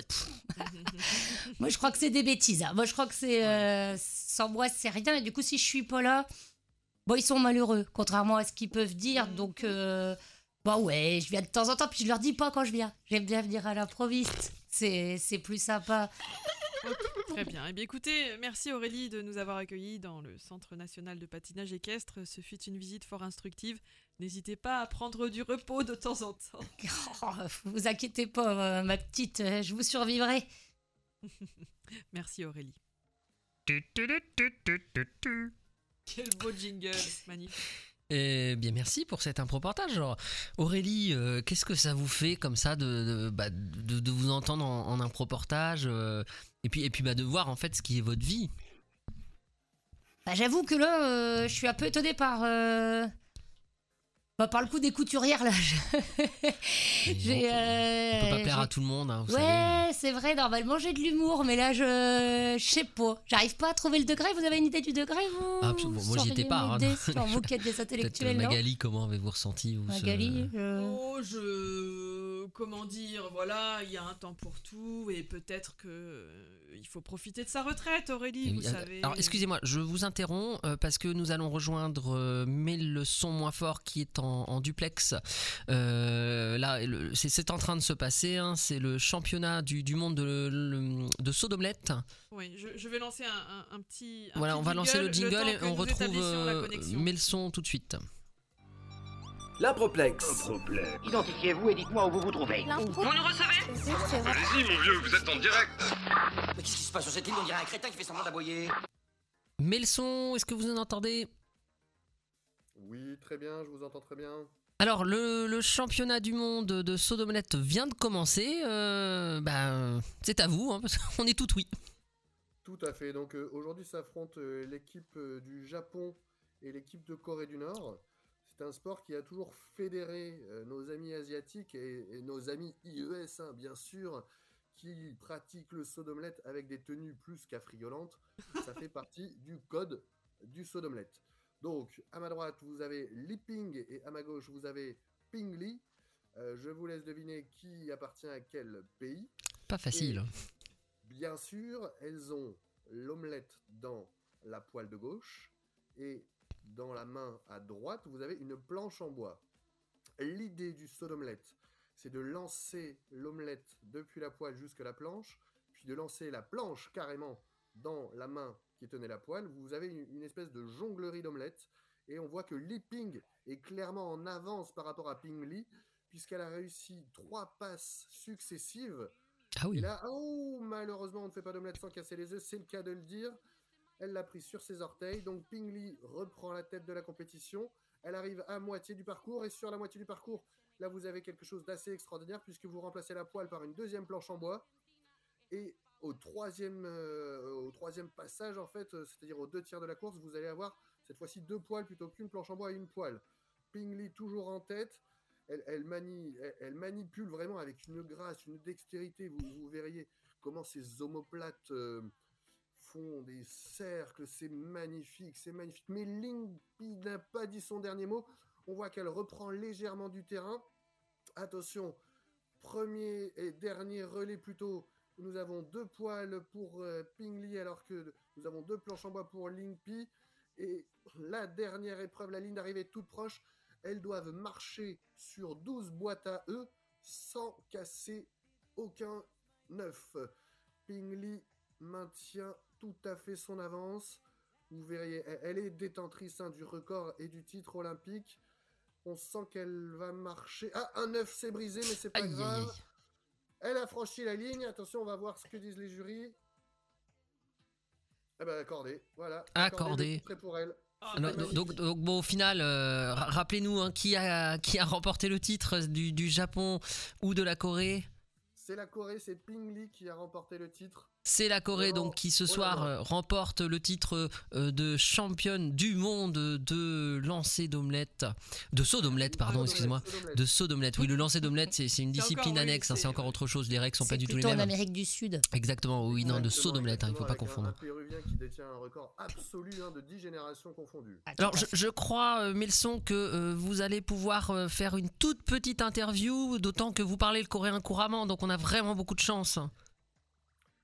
<laughs> moi, je crois que c'est des bêtises. hein. Moi, je crois que c'est euh, sans moi c'est rien. Et du coup, si je suis pas là, Bon, ils sont malheureux, contrairement à ce qu'ils peuvent dire. Donc, euh, bah ouais, je viens de temps en temps, puis je leur dis pas quand je viens. J'aime bien venir à l'improviste. C'est, c'est plus sympa. Très bien. Eh bien, écoutez, merci Aurélie de nous avoir accueillis dans le Centre national de patinage équestre. Ce fut une visite fort instructive. N'hésitez pas à prendre du repos de temps en temps. <laughs> Oh, vous inquiétez pas, euh, ma petite, euh, je vous survivrai. <laughs> Merci Aurélie. Quel beau jingle, magnifique. Eh bien, merci pour cet improportage. Aurélie, euh, qu'est-ce que ça vous fait comme ça de, bah, vous entendre en, improportage euh, et puis, et bah, de voir en fait ce qui est votre vie? Bah, j'avoue que là, euh, je suis un peu étonnée par. Euh, bah, par le coup des couturières, là. Je- <laughs> J'ai. euh, On peut pas plaire j'ai- à tout le monde, hein, vous savez. Ouais, c'est vrai, normalement j'ai de l'humour, mais là je. Je sais pas. J'arrive pas à trouver le degré. Vous avez une idée du degré, vous? Ah, absolument. Moi, j'y étais pas. hein. <laughs> Sur vous qui êtes des intellectuels, euh, non? Magali, comment avez-vous ressenti vous, ce- Magali, je- Oh, je. Comment dire Voilà, il y a un temps pour tout et peut-être que. Il faut profiter de sa retraite, Aurélie, vous oui, savez. Alors, excusez-moi, je vous interromps euh, parce que nous allons rejoindre euh, Mais le son moins fort qui est en, en duplex. Euh, là, c'est- en train de se passer. hein, c'est le championnat du, du monde de, le- de saut d'omelette. Oui, je, je vais lancer un, un- un petit. un Voilà, petit on va lancer le jingle et on retrouve. Mais le son tout de suite. L'improplex. Identifiez-vous et dites-moi où vous vous trouvez. Vous nous recevez? Allez-y, mon vieux, vous êtes en direct. Mais qu'est-ce qui se passe sur cette île On dirait un crétin qui fait semblant d'aboyer. Mais le son, est-ce que vous en entendez? Oui, très bien, je vous entends très bien. Alors, le, le championnat du monde de saut d'omelette vient de commencer. euh, bah, c'est à vous, hein, parce qu'on est tout oui. Tout à fait. Donc euh, aujourd'hui s'affrontent euh, l'équipe euh, du Japon et l'équipe de Corée du Nord. C'est un sport qui a toujours fédéré euh, nos amis asiatiques et, et nos amis IES, hein, bien sûr, qui pratiquent le saut d'omelette avec des tenues plus qu'affriolantes. Ça fait partie <laughs> du code du saut d'omelette. Donc, à ma droite, vous avez Li Ping et à ma gauche, vous avez Ping Li. Euh, je vous laisse deviner qui appartient à quel pays. Pas facile. Bien sûr, elles ont l'omelette dans la poêle de gauche et dans la main à droite, vous avez une planche en bois. L'idée du saut d'omelette, c'est de lancer l'omelette depuis la poêle jusqu'à la planche, puis de lancer la planche carrément dans la main qui tenait la poêle. Vous avez une, une espèce de jonglerie d'omelette et on voit que Li Ping est clairement en avance par rapport à Ping Li puisqu'elle a réussi trois passes successives Ah oui. et là, oh, malheureusement, on ne fait pas d'omelette sans casser les œufs, c'est le cas de le dire. Elle l'a pris sur ses orteils, donc Ping Li reprend la tête de la compétition. Elle arrive à moitié du parcours, et sur la moitié du parcours, là, vous avez quelque chose d'assez extraordinaire, puisque vous remplacez la poêle par une deuxième planche en bois. Et au troisième, euh, au troisième passage, en fait, euh, c'est-à-dire aux deux tiers de la course, vous allez avoir cette fois-ci deux poêles plutôt qu'une planche en bois et une poêle. Ping Li toujours en tête. Elle, manipule vraiment avec une grâce, une dextérité. Vous, verriez comment ces omoplates euh, des cercles. C'est magnifique, c'est magnifique. Mais Limpy n'a pas dit son dernier mot. On voit qu'elle reprend légèrement du terrain. Attention, premier et dernier relais plutôt. Nous avons deux poils pour euh, Ping Li alors que nous avons deux planches en bois pour Limpy. Et la dernière épreuve, la ligne d'arrivée toute proche. Elles doivent marcher sur 12 boîtes à eux sans casser aucun œuf. Ping Li maintient tout à fait son avance. Vous verriez, elle- est détentrice hein, du record et du titre olympique. On sent qu'elle va marcher. Ah, un œuf s'est brisé, mais c'est pas Aïe, grave. aïe. Elle a franchi la ligne. Attention, on va voir ce que disent les jurys. Eh ben, accordé. Voilà. Accordé. pour elle. Alors, donc, donc, donc, bon, au final, euh, ra- rappelez-nous hein, qui, a, qui a remporté le titre du, du Japon ou de la Corée? C'est la Corée, c'est Ping Li qui a remporté le titre. C'est la Corée donc qui ce oh soir euh, remporte le titre euh, de championne du monde de lancer d'omelette, de saut d'omelette pardon, excusez-moi, de saut d'omelette. Oui, le lancer d'omelette c'est c'est une discipline annexe, hein, c'est- encore autre chose. Les règles sont pas du tout les plutôt en mêmes. Amérique du Sud. Exactement, oui, non, de saut d'omelette, hein, il faut pas confondre. qui détient un record absolu hein, de 10 générations confondues. Ah, Alors, je, je crois, euh, Melson, que euh, vous allez pouvoir euh, faire une toute petite interview, d'autant que vous parlez le coréen couramment, donc on a vraiment beaucoup de chance.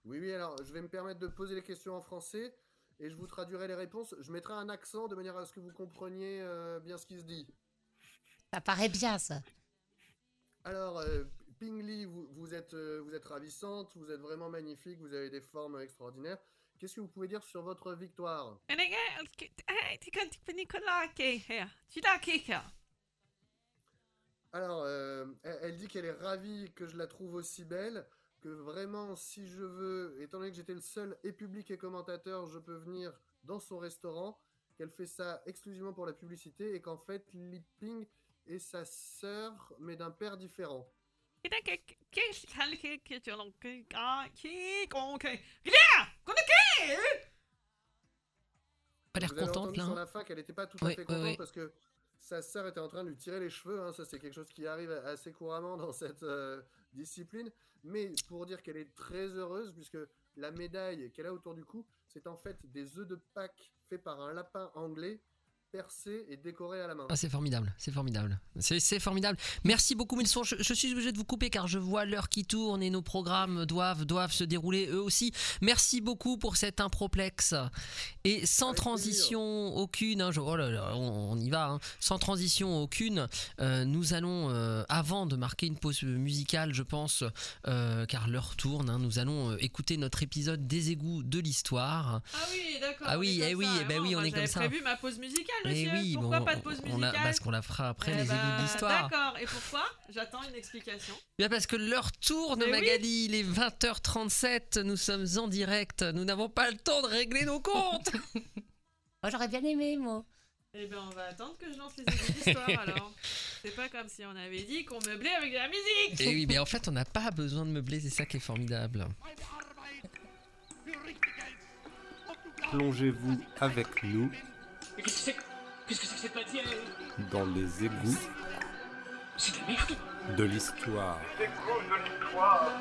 Oui, oui, alors je vais me permettre de poser les questions en français et je vous traduirai les réponses. Je mettrai un accent de manière à ce que vous compreniez euh, bien ce qui se dit. Ça paraît bien, ça. Alors, euh, Ping Li, vous, vous êtes, euh, vous êtes ravissante, vous êtes vraiment magnifique, vous avez des formes extraordinaires. Qu'est-ce que vous pouvez dire sur votre victoire? Alors, euh, elle, elle dit qu'elle est ravie que je la trouve aussi belle, que vraiment, si je veux, étant donné que j'étais le seul et public et commentateur, je peux venir dans son restaurant, qu'elle fait ça exclusivement pour la publicité et qu'en fait, Li Ping est sa sœur, mais d'un père différent. Pas l'air contente là. sur hein. la fin qu'elle n'était pas tout à fait oui, contente oui. parce que sa sœur était en train de lui tirer les cheveux. hein. Ça, c'est quelque chose qui arrive assez couramment dans cette euh, discipline. Mais pour dire qu'elle est très heureuse, puisque la médaille qu'elle a autour du cou, c'est en fait des œufs de Pâques faits par un lapin anglais, et décorés à la main. Ah, c'est formidable, c'est formidable. C'est c'est formidable. Merci beaucoup, Milson. Je, je suis obligé de vous couper car je vois l'heure qui tourne et nos programmes doivent, doivent se dérouler eux aussi. Merci beaucoup pour cet improplexe. Et sans Avec transition aucune, hein, je- oh là là, on, on y va, hein. sans transition aucune, euh, nous allons, euh, avant de marquer une pause musicale, je pense, euh, car l'heure tourne, hein, nous allons euh, écouter notre épisode des égouts de l'histoire. Ah oui, d'accord. Ah oui, eh oui, ça. eh ben oui, on est comme j'avais ça. prévu ma pause musicale, monsieur. oui, pourquoi bon, pas de pause on musicale a, parce qu'on la fera après Eh les égouts de l'histoire. D'accord, et pourquoi? J'attends une explication. Bien parce que l'heure tourne, Mais oui. Magali, il est 20h37, nous sommes en direct, nous n'avons pas le temps de régler nos comptes. Moi, <laughs> j'aurais bien aimé, moi. Eh ben, on va attendre que je lance les égouts d'histoire <laughs> alors. C'est pas comme si on avait dit qu'on meublait avec de la musique. Et oui, mais en fait, on n'a pas besoin de meubler, c'est ça qui est formidable. Plongez-vous avec nous Mais qu'est-ce que c'est que- cette matière dans les égouts C'est de la merde de l'histoire. « 23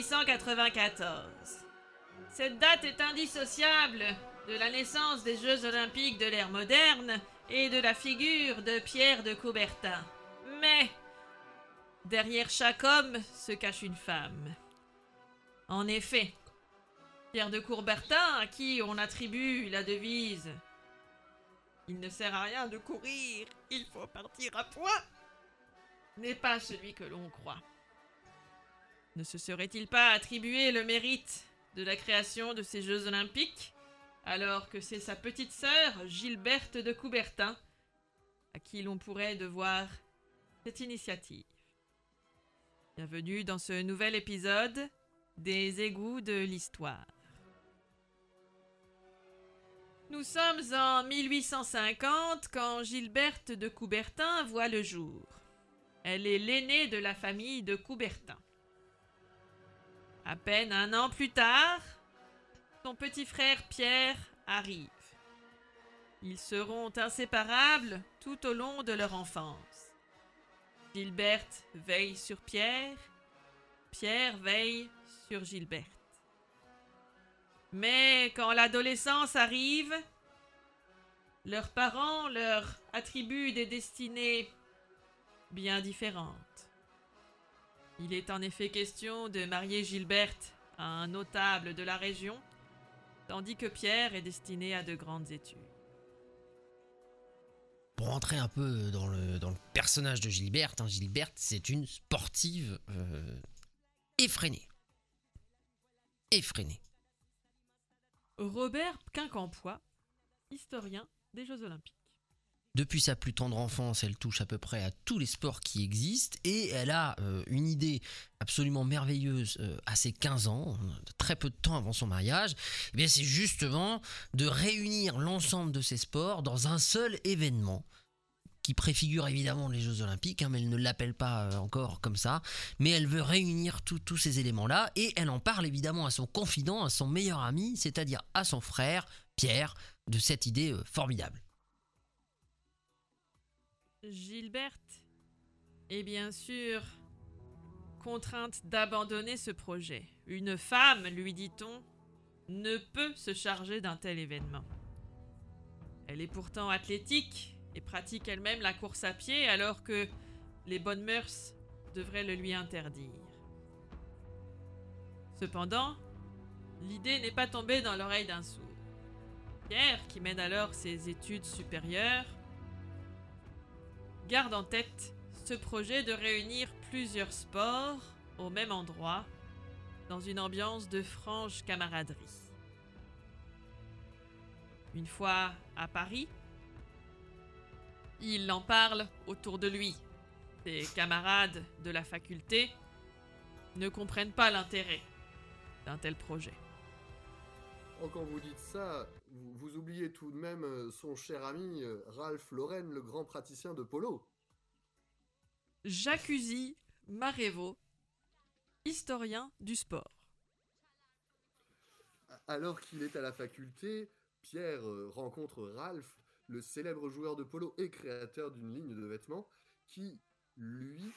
1894. Cette date est indissociable de la naissance des Jeux olympiques de l'ère moderne et de la figure de Pierre de Coubertin. Mais derrière chaque homme se cache une femme. En effet, Pierre de Coubertin, à qui on attribue la devise Il ne sert à rien de courir, il faut partir à point, n'est pas celui que l'on croit. Ne se serait-il pas attribué le mérite de la création de ces Jeux olympiques, alors que c'est sa petite sœur, Gilberte de Coubertin, à qui l'on pourrait devoir cette initiative? Bienvenue dans ce nouvel épisode des égouts de l'histoire. Nous sommes en 1850 quand Gilberte de Coubertin voit le jour. Elle est l'aînée de la famille de Coubertin. À peine un an plus tard, son petit frère Pierre arrive. Ils seront inséparables tout au long de leur enfance. Gilberte veille sur Pierre, Pierre veille sur Gilberte. Mais quand l'adolescence arrive, leurs parents leur attribuent des destinées bien différentes. Il est en effet question de marier Gilberte à un notable de la région, tandis que Pierre est destiné à de grandes études. Pour rentrer un peu dans le, dans le personnage de Gilberte, hein, Gilberte, c'est une sportive euh, effrénée. Effrénée. Robert Quincampoix, historien des Jeux Olympiques. Depuis sa plus tendre enfance, elle touche à peu près à tous les sports qui existent et elle a euh, une idée absolument merveilleuse euh, à ses 15 ans, très peu de temps avant son mariage. Eh c'est justement de réunir l'ensemble de ces sports dans un seul événement qui préfigure évidemment les Jeux Olympiques, hein, mais elle ne l'appelle pas euh, encore comme ça. Mais elle veut réunir tous ces éléments-là et elle en parle évidemment à son confident, à son meilleur ami, c'est-à-dire à son frère, Pierre, de cette idée formidable. Gilberte est bien sûr contrainte d'abandonner ce projet. Une femme, lui dit-on, ne peut se charger d'un tel événement. Elle est pourtant athlétique et pratique elle-même la course à pied alors que les bonnes mœurs devraient le lui interdire. Cependant, l'idée n'est pas tombée dans l'oreille d'un sourd. Pierre, qui mène alors ses études supérieures, garde en tête ce projet de réunir plusieurs sports au même endroit, dans une ambiance de franche camaraderie. Une fois à Paris, il en parle autour de lui. Ses camarades de la faculté ne comprennent pas l'intérêt d'un tel projet. Oh, quand vous dites ça, vous, oubliez tout de même euh, son cher ami euh, Ralph Lauren, le grand praticien de polo. Jacuzzi Marevaux, historien du sport. Alors qu'il est à la faculté, Pierre euh, rencontre Ralph, le célèbre joueur de polo et créateur d'une ligne de vêtements, qui, lui,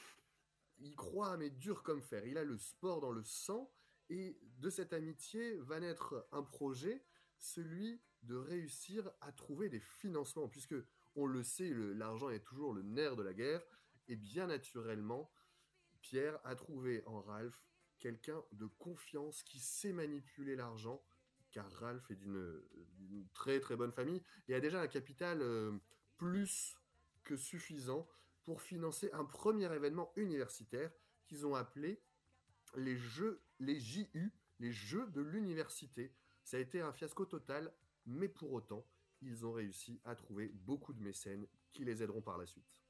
y croit mais dur comme fer. Il a le sport dans le sang et de cette amitié va naître un projet, celui de réussir à trouver des financements, puisque on le sait, l'argent est toujours le nerf de la guerre, et bien naturellement, Pierre a trouvé en Ralph quelqu'un de confiance qui sait manipuler l'argent, car Ralph est d'une très très bonne famille et a déjà un capital euh, plus que suffisant pour financer un premier événement universitaire qu'ils ont appelé les Jeux, les JU, les Jeux de l'université. Ça a été un fiasco total, mais pour autant, ils ont réussi à trouver beaucoup de mécènes qui les aideront par la suite.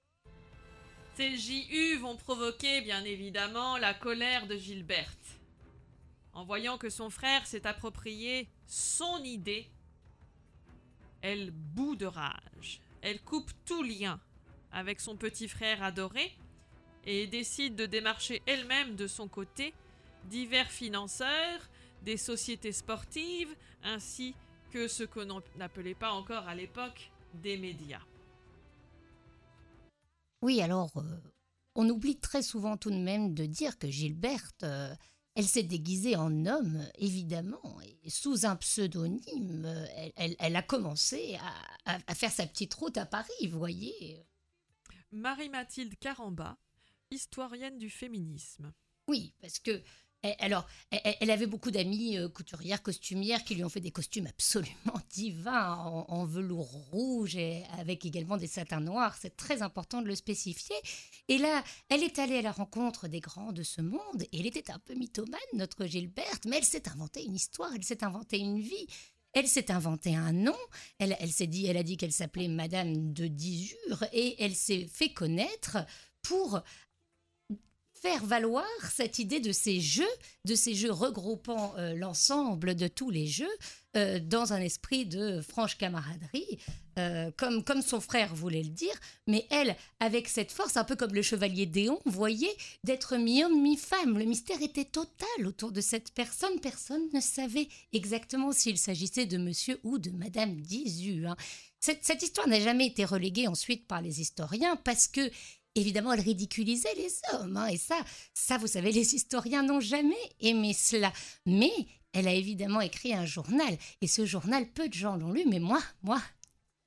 Ces JU vont provoquer bien évidemment la colère de Gilberte. En voyant que son frère s'est approprié son idée, elle bout de rage. Elle coupe tout lien avec son petit frère adoré et décide de démarcher elle-même de son côté divers financeurs, des sociétés sportives, ainsi que ce que l'on n'appelait pas encore à l'époque des médias. Oui, alors, euh, on oublie très souvent tout de même de dire que Gilberte, euh, elle s'est déguisée en homme, évidemment, et sous un pseudonyme. Euh, elle, a commencé à, faire sa petite route à Paris, vous voyez. Marie-Mathilde Caramba, historienne du féminisme. Oui, parce que alors, elle avait beaucoup d'amis euh, couturières, costumières qui lui ont fait des costumes absolument <laughs> divins en, velours rouge et avec également des satins noirs. C'est très important de le spécifier. Et là, elle est allée à la rencontre des grands de ce monde et elle était un peu mythomane, notre Gilberte, mais elle s'est inventée une histoire, elle s'est inventée une vie. Elle s'est inventé un nom. Elle, s'est dit, elle a dit qu'elle s'appelait Madame de Dizure et elle s'est fait connaître pour faire valoir cette idée de ces jeux, de ces jeux regroupant euh, l'ensemble de tous les jeux euh, dans un esprit de franche camaraderie, euh, comme, comme son frère voulait le dire, mais elle, avec cette force, un peu comme le chevalier Déon, voyez, d'être mi-homme, mi-femme. Le mystère était total autour de cette personne. Personne ne savait exactement s'il s'agissait de monsieur ou de madame Dizu. Hein. Cette, cette histoire n'a jamais été reléguée ensuite par les historiens parce que évidemment, elle ridiculisait les hommes. Hein, et ça, ça, vous savez, les historiens n'ont jamais aimé cela. Mais elle a évidemment écrit un journal. Et ce journal, peu de gens l'ont lu, mais moi, moi,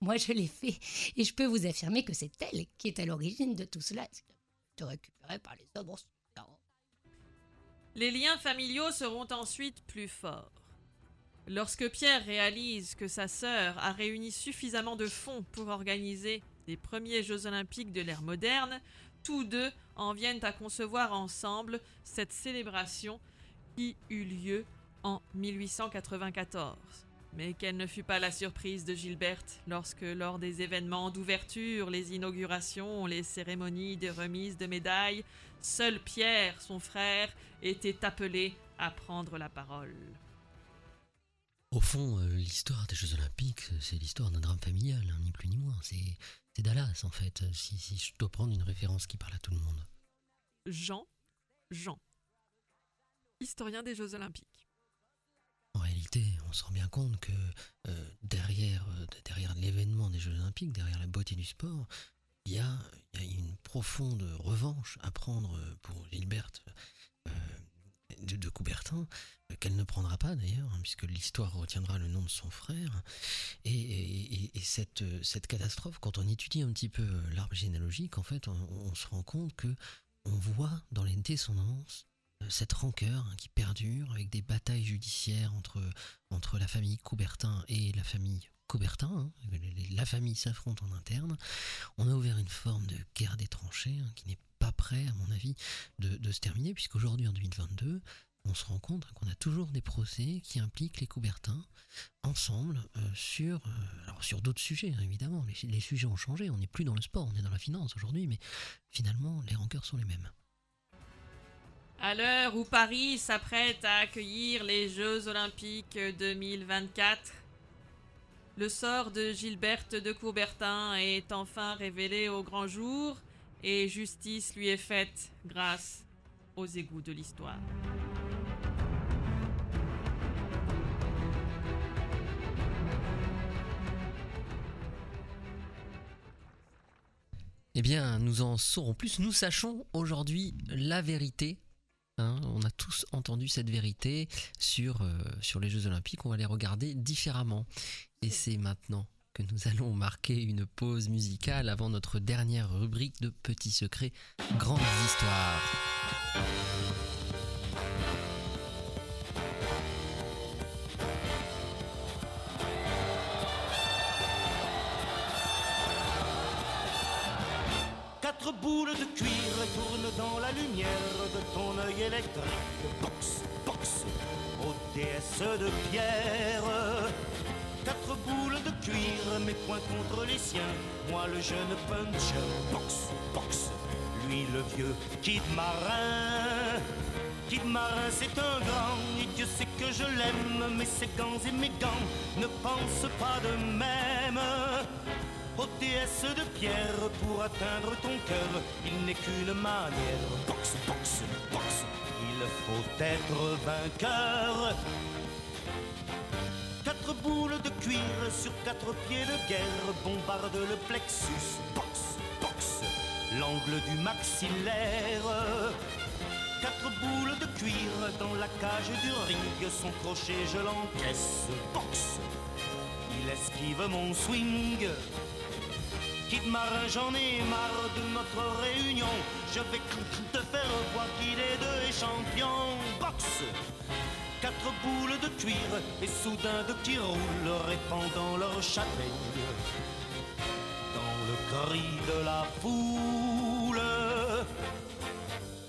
moi, je l'ai fait. Et je peux vous affirmer que c'est elle qui est à l'origine de tout cela. De récupéré par les hommes. Les liens familiaux seront ensuite plus forts. Lorsque Pierre réalise que sa sœur a réuni suffisamment de fonds pour organiser les premiers Jeux olympiques de l'ère moderne, tous deux en viennent à concevoir ensemble cette célébration qui eut lieu en 1894. Mais quelle ne fut pas la surprise de Gilberte lorsque, lors des événements d'ouverture, les inaugurations, les cérémonies de remise de médailles, seul Pierre, son frère, était appelé à prendre la parole. Au fond, euh, l'histoire des Jeux Olympiques, c'est l'histoire d'un drame familial, hein, ni plus ni moins. C'est Dallas, en fait, si, si je dois prendre une référence qui parle à tout le monde. Jean, Jean, historien des Jeux Olympiques. En réalité, on se rend bien compte que euh, derrière, euh, derrière l'événement des Jeux Olympiques, derrière la beauté du sport, il y a, il y a une profonde revanche à prendre pour Gilberte euh, de, Coubertin, euh, qu'elle ne prendra pas d'ailleurs, hein, puisque l'histoire retiendra le nom de son frère. Et, et- et cette, euh, cette catastrophe, quand on étudie un petit peu euh, l'arbre généalogique, en fait, on, se rend compte que on voit dans les descendances cette rancœur hein, qui perdure avec des batailles judiciaires entre, entre la famille Coubertin et la famille Coubertin. hein. La famille s'affronte en interne. On a ouvert une forme de guerre des tranchées qui n'est pas à mon avis, de, se terminer, puisqu'aujourd'hui, en 2022, on se rend compte qu'on a toujours des procès qui impliquent les Coubertins ensemble euh, sur, euh, alors sur d'autres sujets, hein, évidemment. Les sujets ont changé, on n'est plus dans le sport, on est dans la finance aujourd'hui, mais finalement, les rancœurs sont les mêmes. À l'heure où Paris s'apprête à accueillir les Jeux Olympiques 2024, le sort de Gilberte de Coubertin est enfin révélé au grand jour et justice lui est faite grâce aux égouts de l'histoire. Eh bien, nous en saurons plus. Nous sachons aujourd'hui la vérité. hein. on a tous entendu cette vérité sur, euh, sur les Jeux Olympiques. On va les regarder différemment. Et c'est maintenant nous allons marquer une pause musicale avant notre dernière rubrique de Petits Secrets, Grandes Histoires. Quatre boules de cuir tournent dans la lumière de ton œil électrique. Box, box, aux déesses de pierre. Quatre boules de cuir, mes poings contre les siens. Moi le jeune puncher. Box, box, lui le vieux kid marin. Kid marin, c'est un grand, et Dieu sait que je l'aime, mais ses gants et mes gants ne pensent pas de même. Ô déesse de pierre, pour atteindre ton cœur, il n'est qu'une manière. Box, box, box, il faut être vainqueur. Quatre boules de cuir sur quatre pieds de guerre bombardent le plexus. Box, box, l'angle du maxillaire. Quatre boules de cuir dans la cage du ring, son crochet je l'encaisse. Box, il esquive mon swing. Kid marin, j'en ai marre de notre réunion. Je vais te faire voir qui des deux est champion. Boxe Quatre boules de cuir et soudain de qui roulent, répandant leur châtaigne dans le cri de la foule.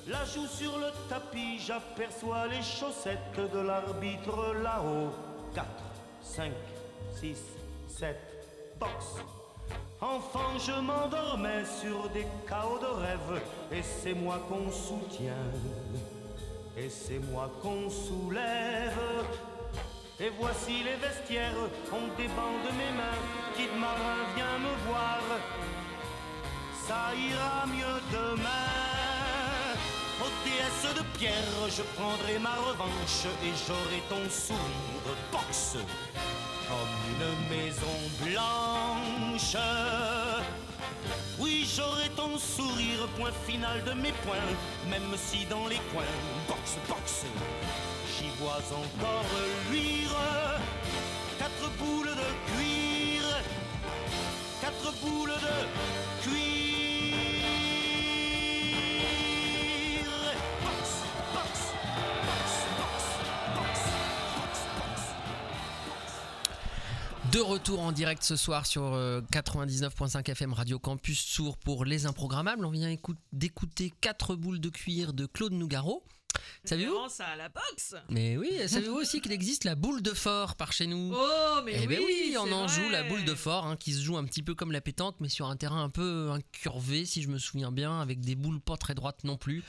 La joue sur le tapis, j'aperçois les chaussettes de l'arbitre là-haut. 4, 5, 6, 7, boxe. Enfant, je m'endormais sur des chaos de rêve, et c'est moi qu'on soutient, et c'est moi qu'on soulève. Et voici les vestiaires, on débande mes mains, Kid Marin vient me voir, ça ira mieux demain. Ô déesse de pierre, je prendrai ma revanche, et j'aurai ton sourire boxe comme une maison blanche. Oui, j'aurai ton sourire, point final de mes points, même si dans les coins, boxe, boxe, j'y vois encore luire quatre boules de cuir, quatre boules de cuir. De retour en direct ce soir sur euh, 99.5 FM Radio Campus Sourd pour Les Improgrammables. On vient écoute- d'écouter 4 boules de cuir de Claude Nougaro. Savez-vous? Référence à la boxe. Mais oui, savez-vous aussi qu'il existe la boule de fort par chez nous? Oh, mais Eh ben oui, on c'est en joue la boule de fort hein, qui se joue un petit peu comme la pétanque mais sur un terrain un peu incurvé si je me souviens bien avec des boules pas très droites non plus.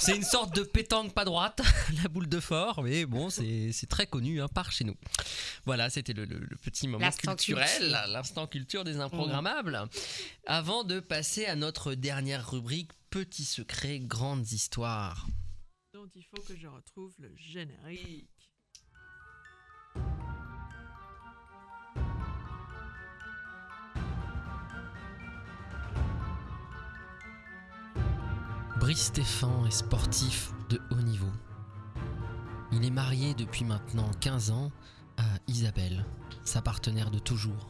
C'est une sorte de pétanque pas droite, <laughs> la boule de fort, mais bon, c'est c'est très connu hein, par chez nous. Voilà, c'était le, le- le petit moment culturel, culture. l'instant culture des improgrammables. Avant de passer à notre dernière rubrique, petits secrets, grandes histoires. Donc il faut que je retrouve le générique. Brice Stéphan est sportif de haut niveau. Il est marié depuis maintenant 15 ans à Isabelle, sa partenaire de toujours.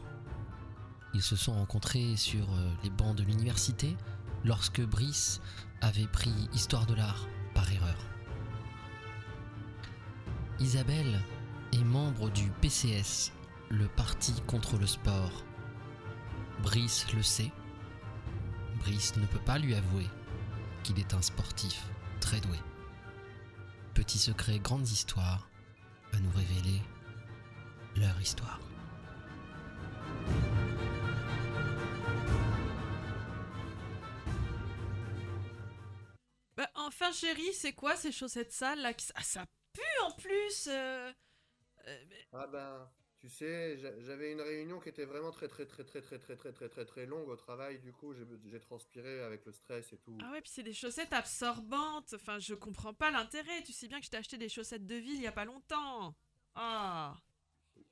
Ils se sont rencontrés sur euh, les bancs de l'université lorsque Brice avait pris Histoire de l'art par erreur. Isabelle est membre du PCS, le parti contre le sport. Brice le sait. Brice ne peut pas lui avouer qu'il est un sportif très doué. Petit secret, grandes histoires à nous révéler leur histoire. Bah, enfin, chérie, c'est quoi ces chaussettes sales là qui- Ah, ça pue en plus euh. Euh, mais- Ah ben, tu sais, j'a- j'avais une réunion qui était vraiment très très très très très très très très très très longue au travail. Du coup, j'ai transpiré avec le stress et tout. Ah ouais, puis c'est des chaussettes absorbantes. Enfin, je comprends pas l'intérêt. Tu sais bien que je t'ai acheté des chaussettes de ville il y a pas longtemps. Ah.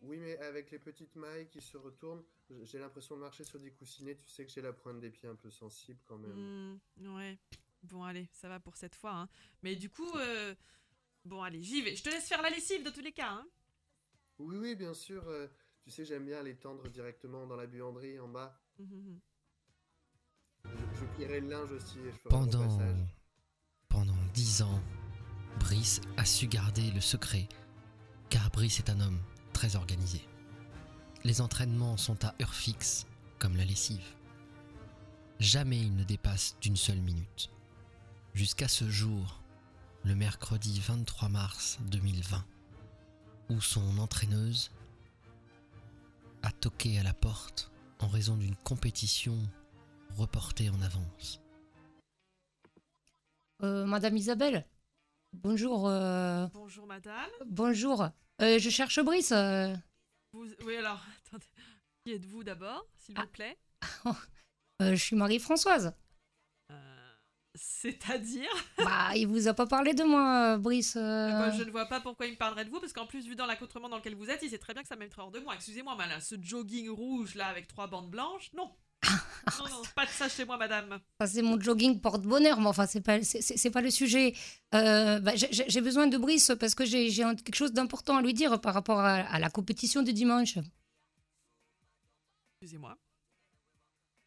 Oui, mais avec les petites mailles qui se retournent, j'ai l'impression de marcher sur des coussinets. Tu sais que j'ai la pointe des pieds un peu sensible quand même. Hmm, ouais. Bon, allez, ça va pour cette fois. Hein. Mais du coup, euh, bon, allez, j'y vais. Je te laisse faire la lessive de tous les cas. Hein. Oui, oui, bien sûr. euh, tu sais, j'aime bien les tendre directement dans la buanderie en bas. Mhm. Je, je plierai le linge aussi et je ferai mon Pendant, passage. pendant dix ans, Brice a su garder le secret, car Brice est un homme très organisé. Les entraînements sont à heure fixe, comme la lessive. Jamais il ne dépasse d'une seule minute. Jusqu'à ce jour, le mercredi 23 mars 2020, où son entraîneuse a toqué à la porte en raison d'une compétition reportée en avance. Euh, Madame Isabelle Bonjour. euh, Bonjour, madame. bonjour. Euh, je cherche Brice. euh. Vous... Oui, alors, <laughs> attendez. Qui êtes-vous d'abord, s'il vous plaît? <laughs> Euh, je suis Marie-Françoise. C'est-à-dire <laughs> Bah, il vous a pas parlé de moi, euh, Brice. euh. Bah, Je ne vois pas pourquoi il me parlerait de vous, parce qu'en plus, vu dans l'accoutrement dans lequel vous êtes, il sait très bien que ça mettrait hors de moi. Excusez-moi, mais là, ce jogging rouge là avec trois bandes blanches, non. <laughs> non, non, pas de ça chez moi, madame. Ça, c'est mon jogging porte-bonheur, mais enfin, c'est pas, c'est, pas le sujet. Euh, bah, j'ai, besoin de Brice parce que j'ai, quelque chose d'important à lui dire par rapport à, à la compétition de dimanche. Excusez-moi.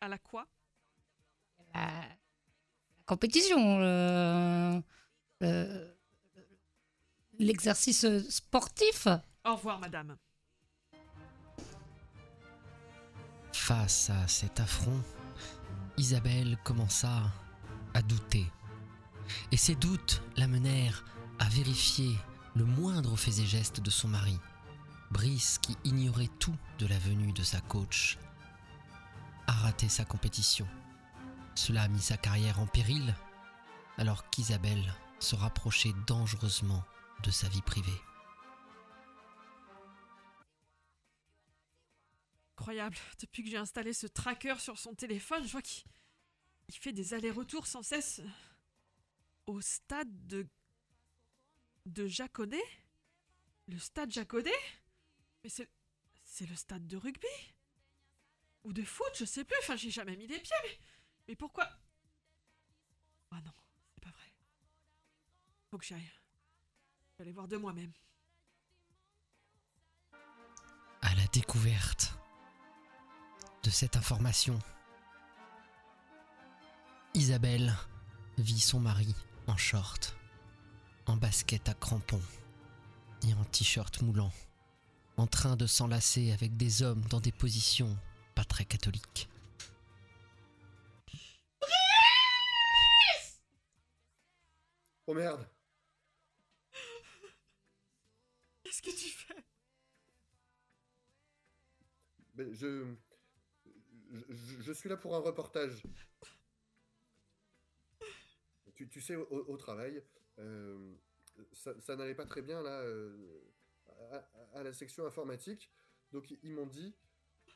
À la quoi? Compétition, euh, euh, l'exercice sportif. Au revoir, madame. Face à cet affront, Isabelle commença à douter. Et ces doutes l'amenèrent à vérifier le moindre fait et geste de son mari, Brice, qui ignorait tout de la venue de sa coach, a raté sa compétition. Cela a mis sa carrière en péril, alors qu'Isabelle se rapprochait dangereusement de sa vie privée. Incroyable. Depuis que j'ai installé ce tracker sur son téléphone, je vois qu'il il fait des allers-retours sans cesse au stade de. de Jacodet Le stade Jacodet Mais c'est. c'est le stade de rugby? Ou de foot, je sais plus. Enfin, j'ai jamais mis les pieds, mais. Mais pourquoi? Ah non, c'est pas vrai. Faut que j'aille. Aller voir de moi-même. à la découverte de cette information. Isabelle vit son mari en short, en basket à crampons et en t-shirt moulant, en train de s'enlacer avec des hommes dans des positions pas très catholiques. Oh merde Qu'est-ce que tu fais? Ben, je... je... je suis là pour un reportage. Tu, tu sais, au, au travail, euh, ça, ça n'allait pas très bien là euh, à, à la section informatique. Donc ils m'ont dit,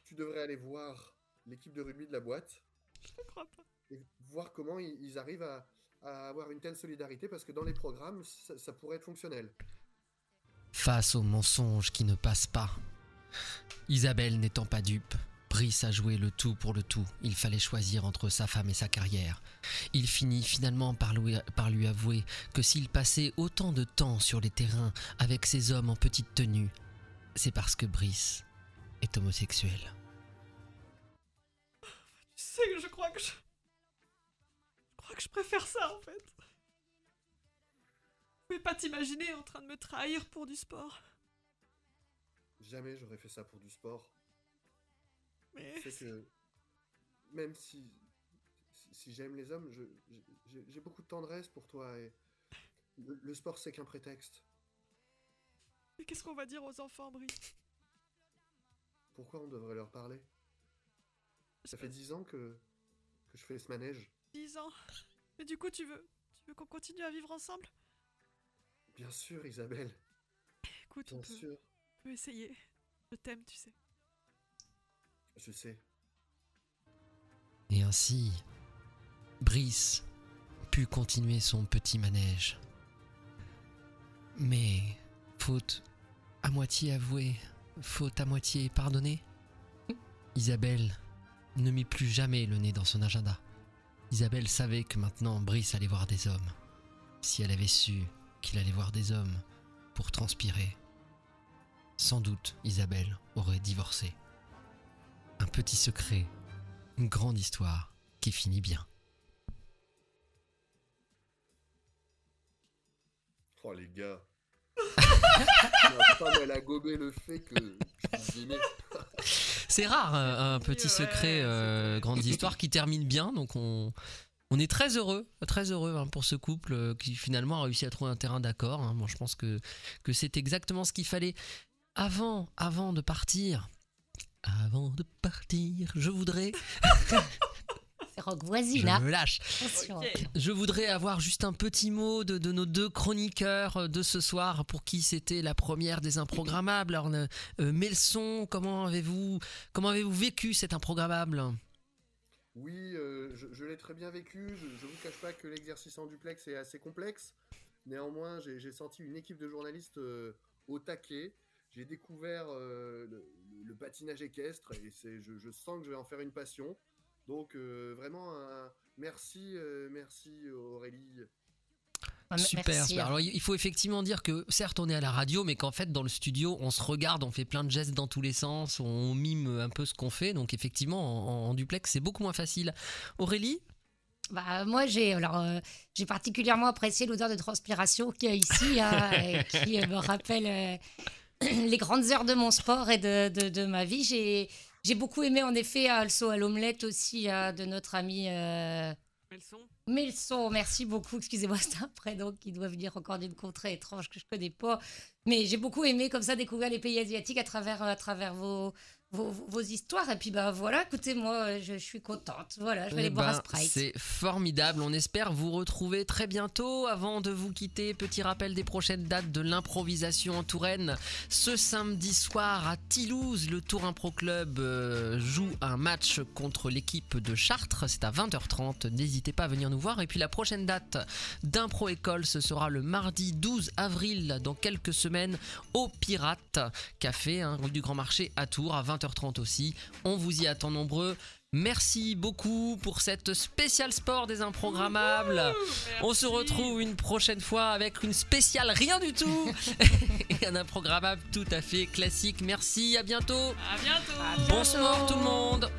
tu devrais aller voir l'équipe de rugby de la boîte. Je ne crois pas. Et voir comment ils, ils arrivent à, à, avoir une telle solidarité parce que dans les programmes, ça, pourrait être fonctionnel. Face aux mensonges qui ne passent pas, Isabelle n'étant pas dupe, Brice a joué le tout pour le tout. Il fallait choisir entre sa femme et sa carrière. Il finit finalement par lui, par lui avouer que s'il passait autant de temps sur les terrains avec ces hommes en petite tenue, c'est parce que Brice est homosexuel. Crois que je préfère ça en fait. Je pouvais pas t'imaginer en train de me trahir pour du sport. Jamais j'aurais fait ça pour du sport. Mais... C'est que même si, si, j'aime les hommes, j'ai j'ai beaucoup de tendresse pour toi et le, le sport c'est qu'un prétexte. Mais qu'est-ce qu'on va dire aux enfants, Brie? Pourquoi on devrait leur parler? Ça fait dix ans que, que je fais ce manège. 10 ans. Mais du coup, tu veux... Tu veux qu'on continue à vivre ensemble? Bien sûr, Isabelle. Écoute, on Bien peut, sûr, on peut essayer. Je t'aime, tu sais. je sais. Et ainsi, Brice put continuer son petit manège. Mais, faute à moitié avouée, faute à moitié pardonnée, Isabelle ne mit plus jamais le nez dans son agenda. Isabelle savait que maintenant Brice allait voir des hommes. Si elle avait su qu'il allait voir des hommes pour transpirer, sans doute Isabelle aurait divorcé. Un petit secret, une grande histoire qui finit bien. Oh les gars. Elle a gobé le fait que je. <laughs> C'est rare un, un petit secret, euh, grande histoire qui termine bien, donc on, on est très heureux, très heureux hein, pour ce couple euh, qui finalement a réussi à trouver un terrain d'accord. hein. Moi, je pense que, que c'est exactement ce qu'il fallait. Avant, avant de partir, avant de partir, je voudrais, <laughs> rock je voisine, hein. me lâche. Je voudrais avoir juste un petit mot de, de nos deux chroniqueurs de ce soir pour qui c'était la première des improgrammables. Alors, euh, euh, Melson, comment avez-vous comment avez-vous vécu cet improgrammable? Oui, euh, je, je l'ai très bien vécu. Je, je vous cache pas que l'exercice en duplex est assez complexe. Néanmoins, j'ai senti une équipe de journalistes euh, au taquet. J'ai découvert euh, le, le patinage équestre et je sens que je vais en faire une passion. Donc euh, vraiment, un merci, euh, merci Aurélie. Ah, Super, merci, super. Alors, il faut effectivement dire que certes on est à la radio, mais qu'en fait dans le studio on se regarde, on fait plein de gestes dans tous les sens, on mime un peu ce qu'on fait. Donc effectivement en, en duplex c'est beaucoup moins facile. Aurélie? Bah, moi, j'ai alors euh, j'ai particulièrement apprécié l'odeur de transpiration qu'il y a ici, hein, et <laughs> qui euh, me rappelle euh, <clears throat> les grandes heures de mon sport et de, de, de ma vie. J'ai j'ai beaucoup aimé en effet le saut à l'omelette aussi euh, de notre ami euh, Melson Melson. Merci beaucoup. Excusez-moi, <laughs> c'est un prénom qui doit venir encore d'une contrée étrange que je connais pas. Mais j'ai beaucoup aimé comme ça découvrir les pays asiatiques à travers, à travers vos, vos, vos histoires. Et puis bah voilà, écoutez, moi je, je suis contente. Voilà, je vais aller boire un ben, Sprite. C'est formidable. On espère vous retrouver très bientôt. Avant de vous quitter, petit rappel des prochaines dates de l'improvisation en Touraine. Ce samedi soir à Toulouse, le Tour Impro Club euh, joue un match contre l'équipe de Chartres. C'est à 20h30. N'hésitez pas à venir nous voir. Et puis la prochaine date d'Impro École, ce sera le mardi 12 avril, dans quelques semaines, au Pirate Café, hein, rue du Grand Marché à Tours, à 20h30 aussi. On vous y attend nombreux. Merci beaucoup pour cette spéciale sport des improgrammables. On se retrouve une prochaine fois avec une spéciale rien du tout <laughs> et un improgrammable tout à fait classique. Merci, à bientôt. À bientôt Bon sport tout le monde.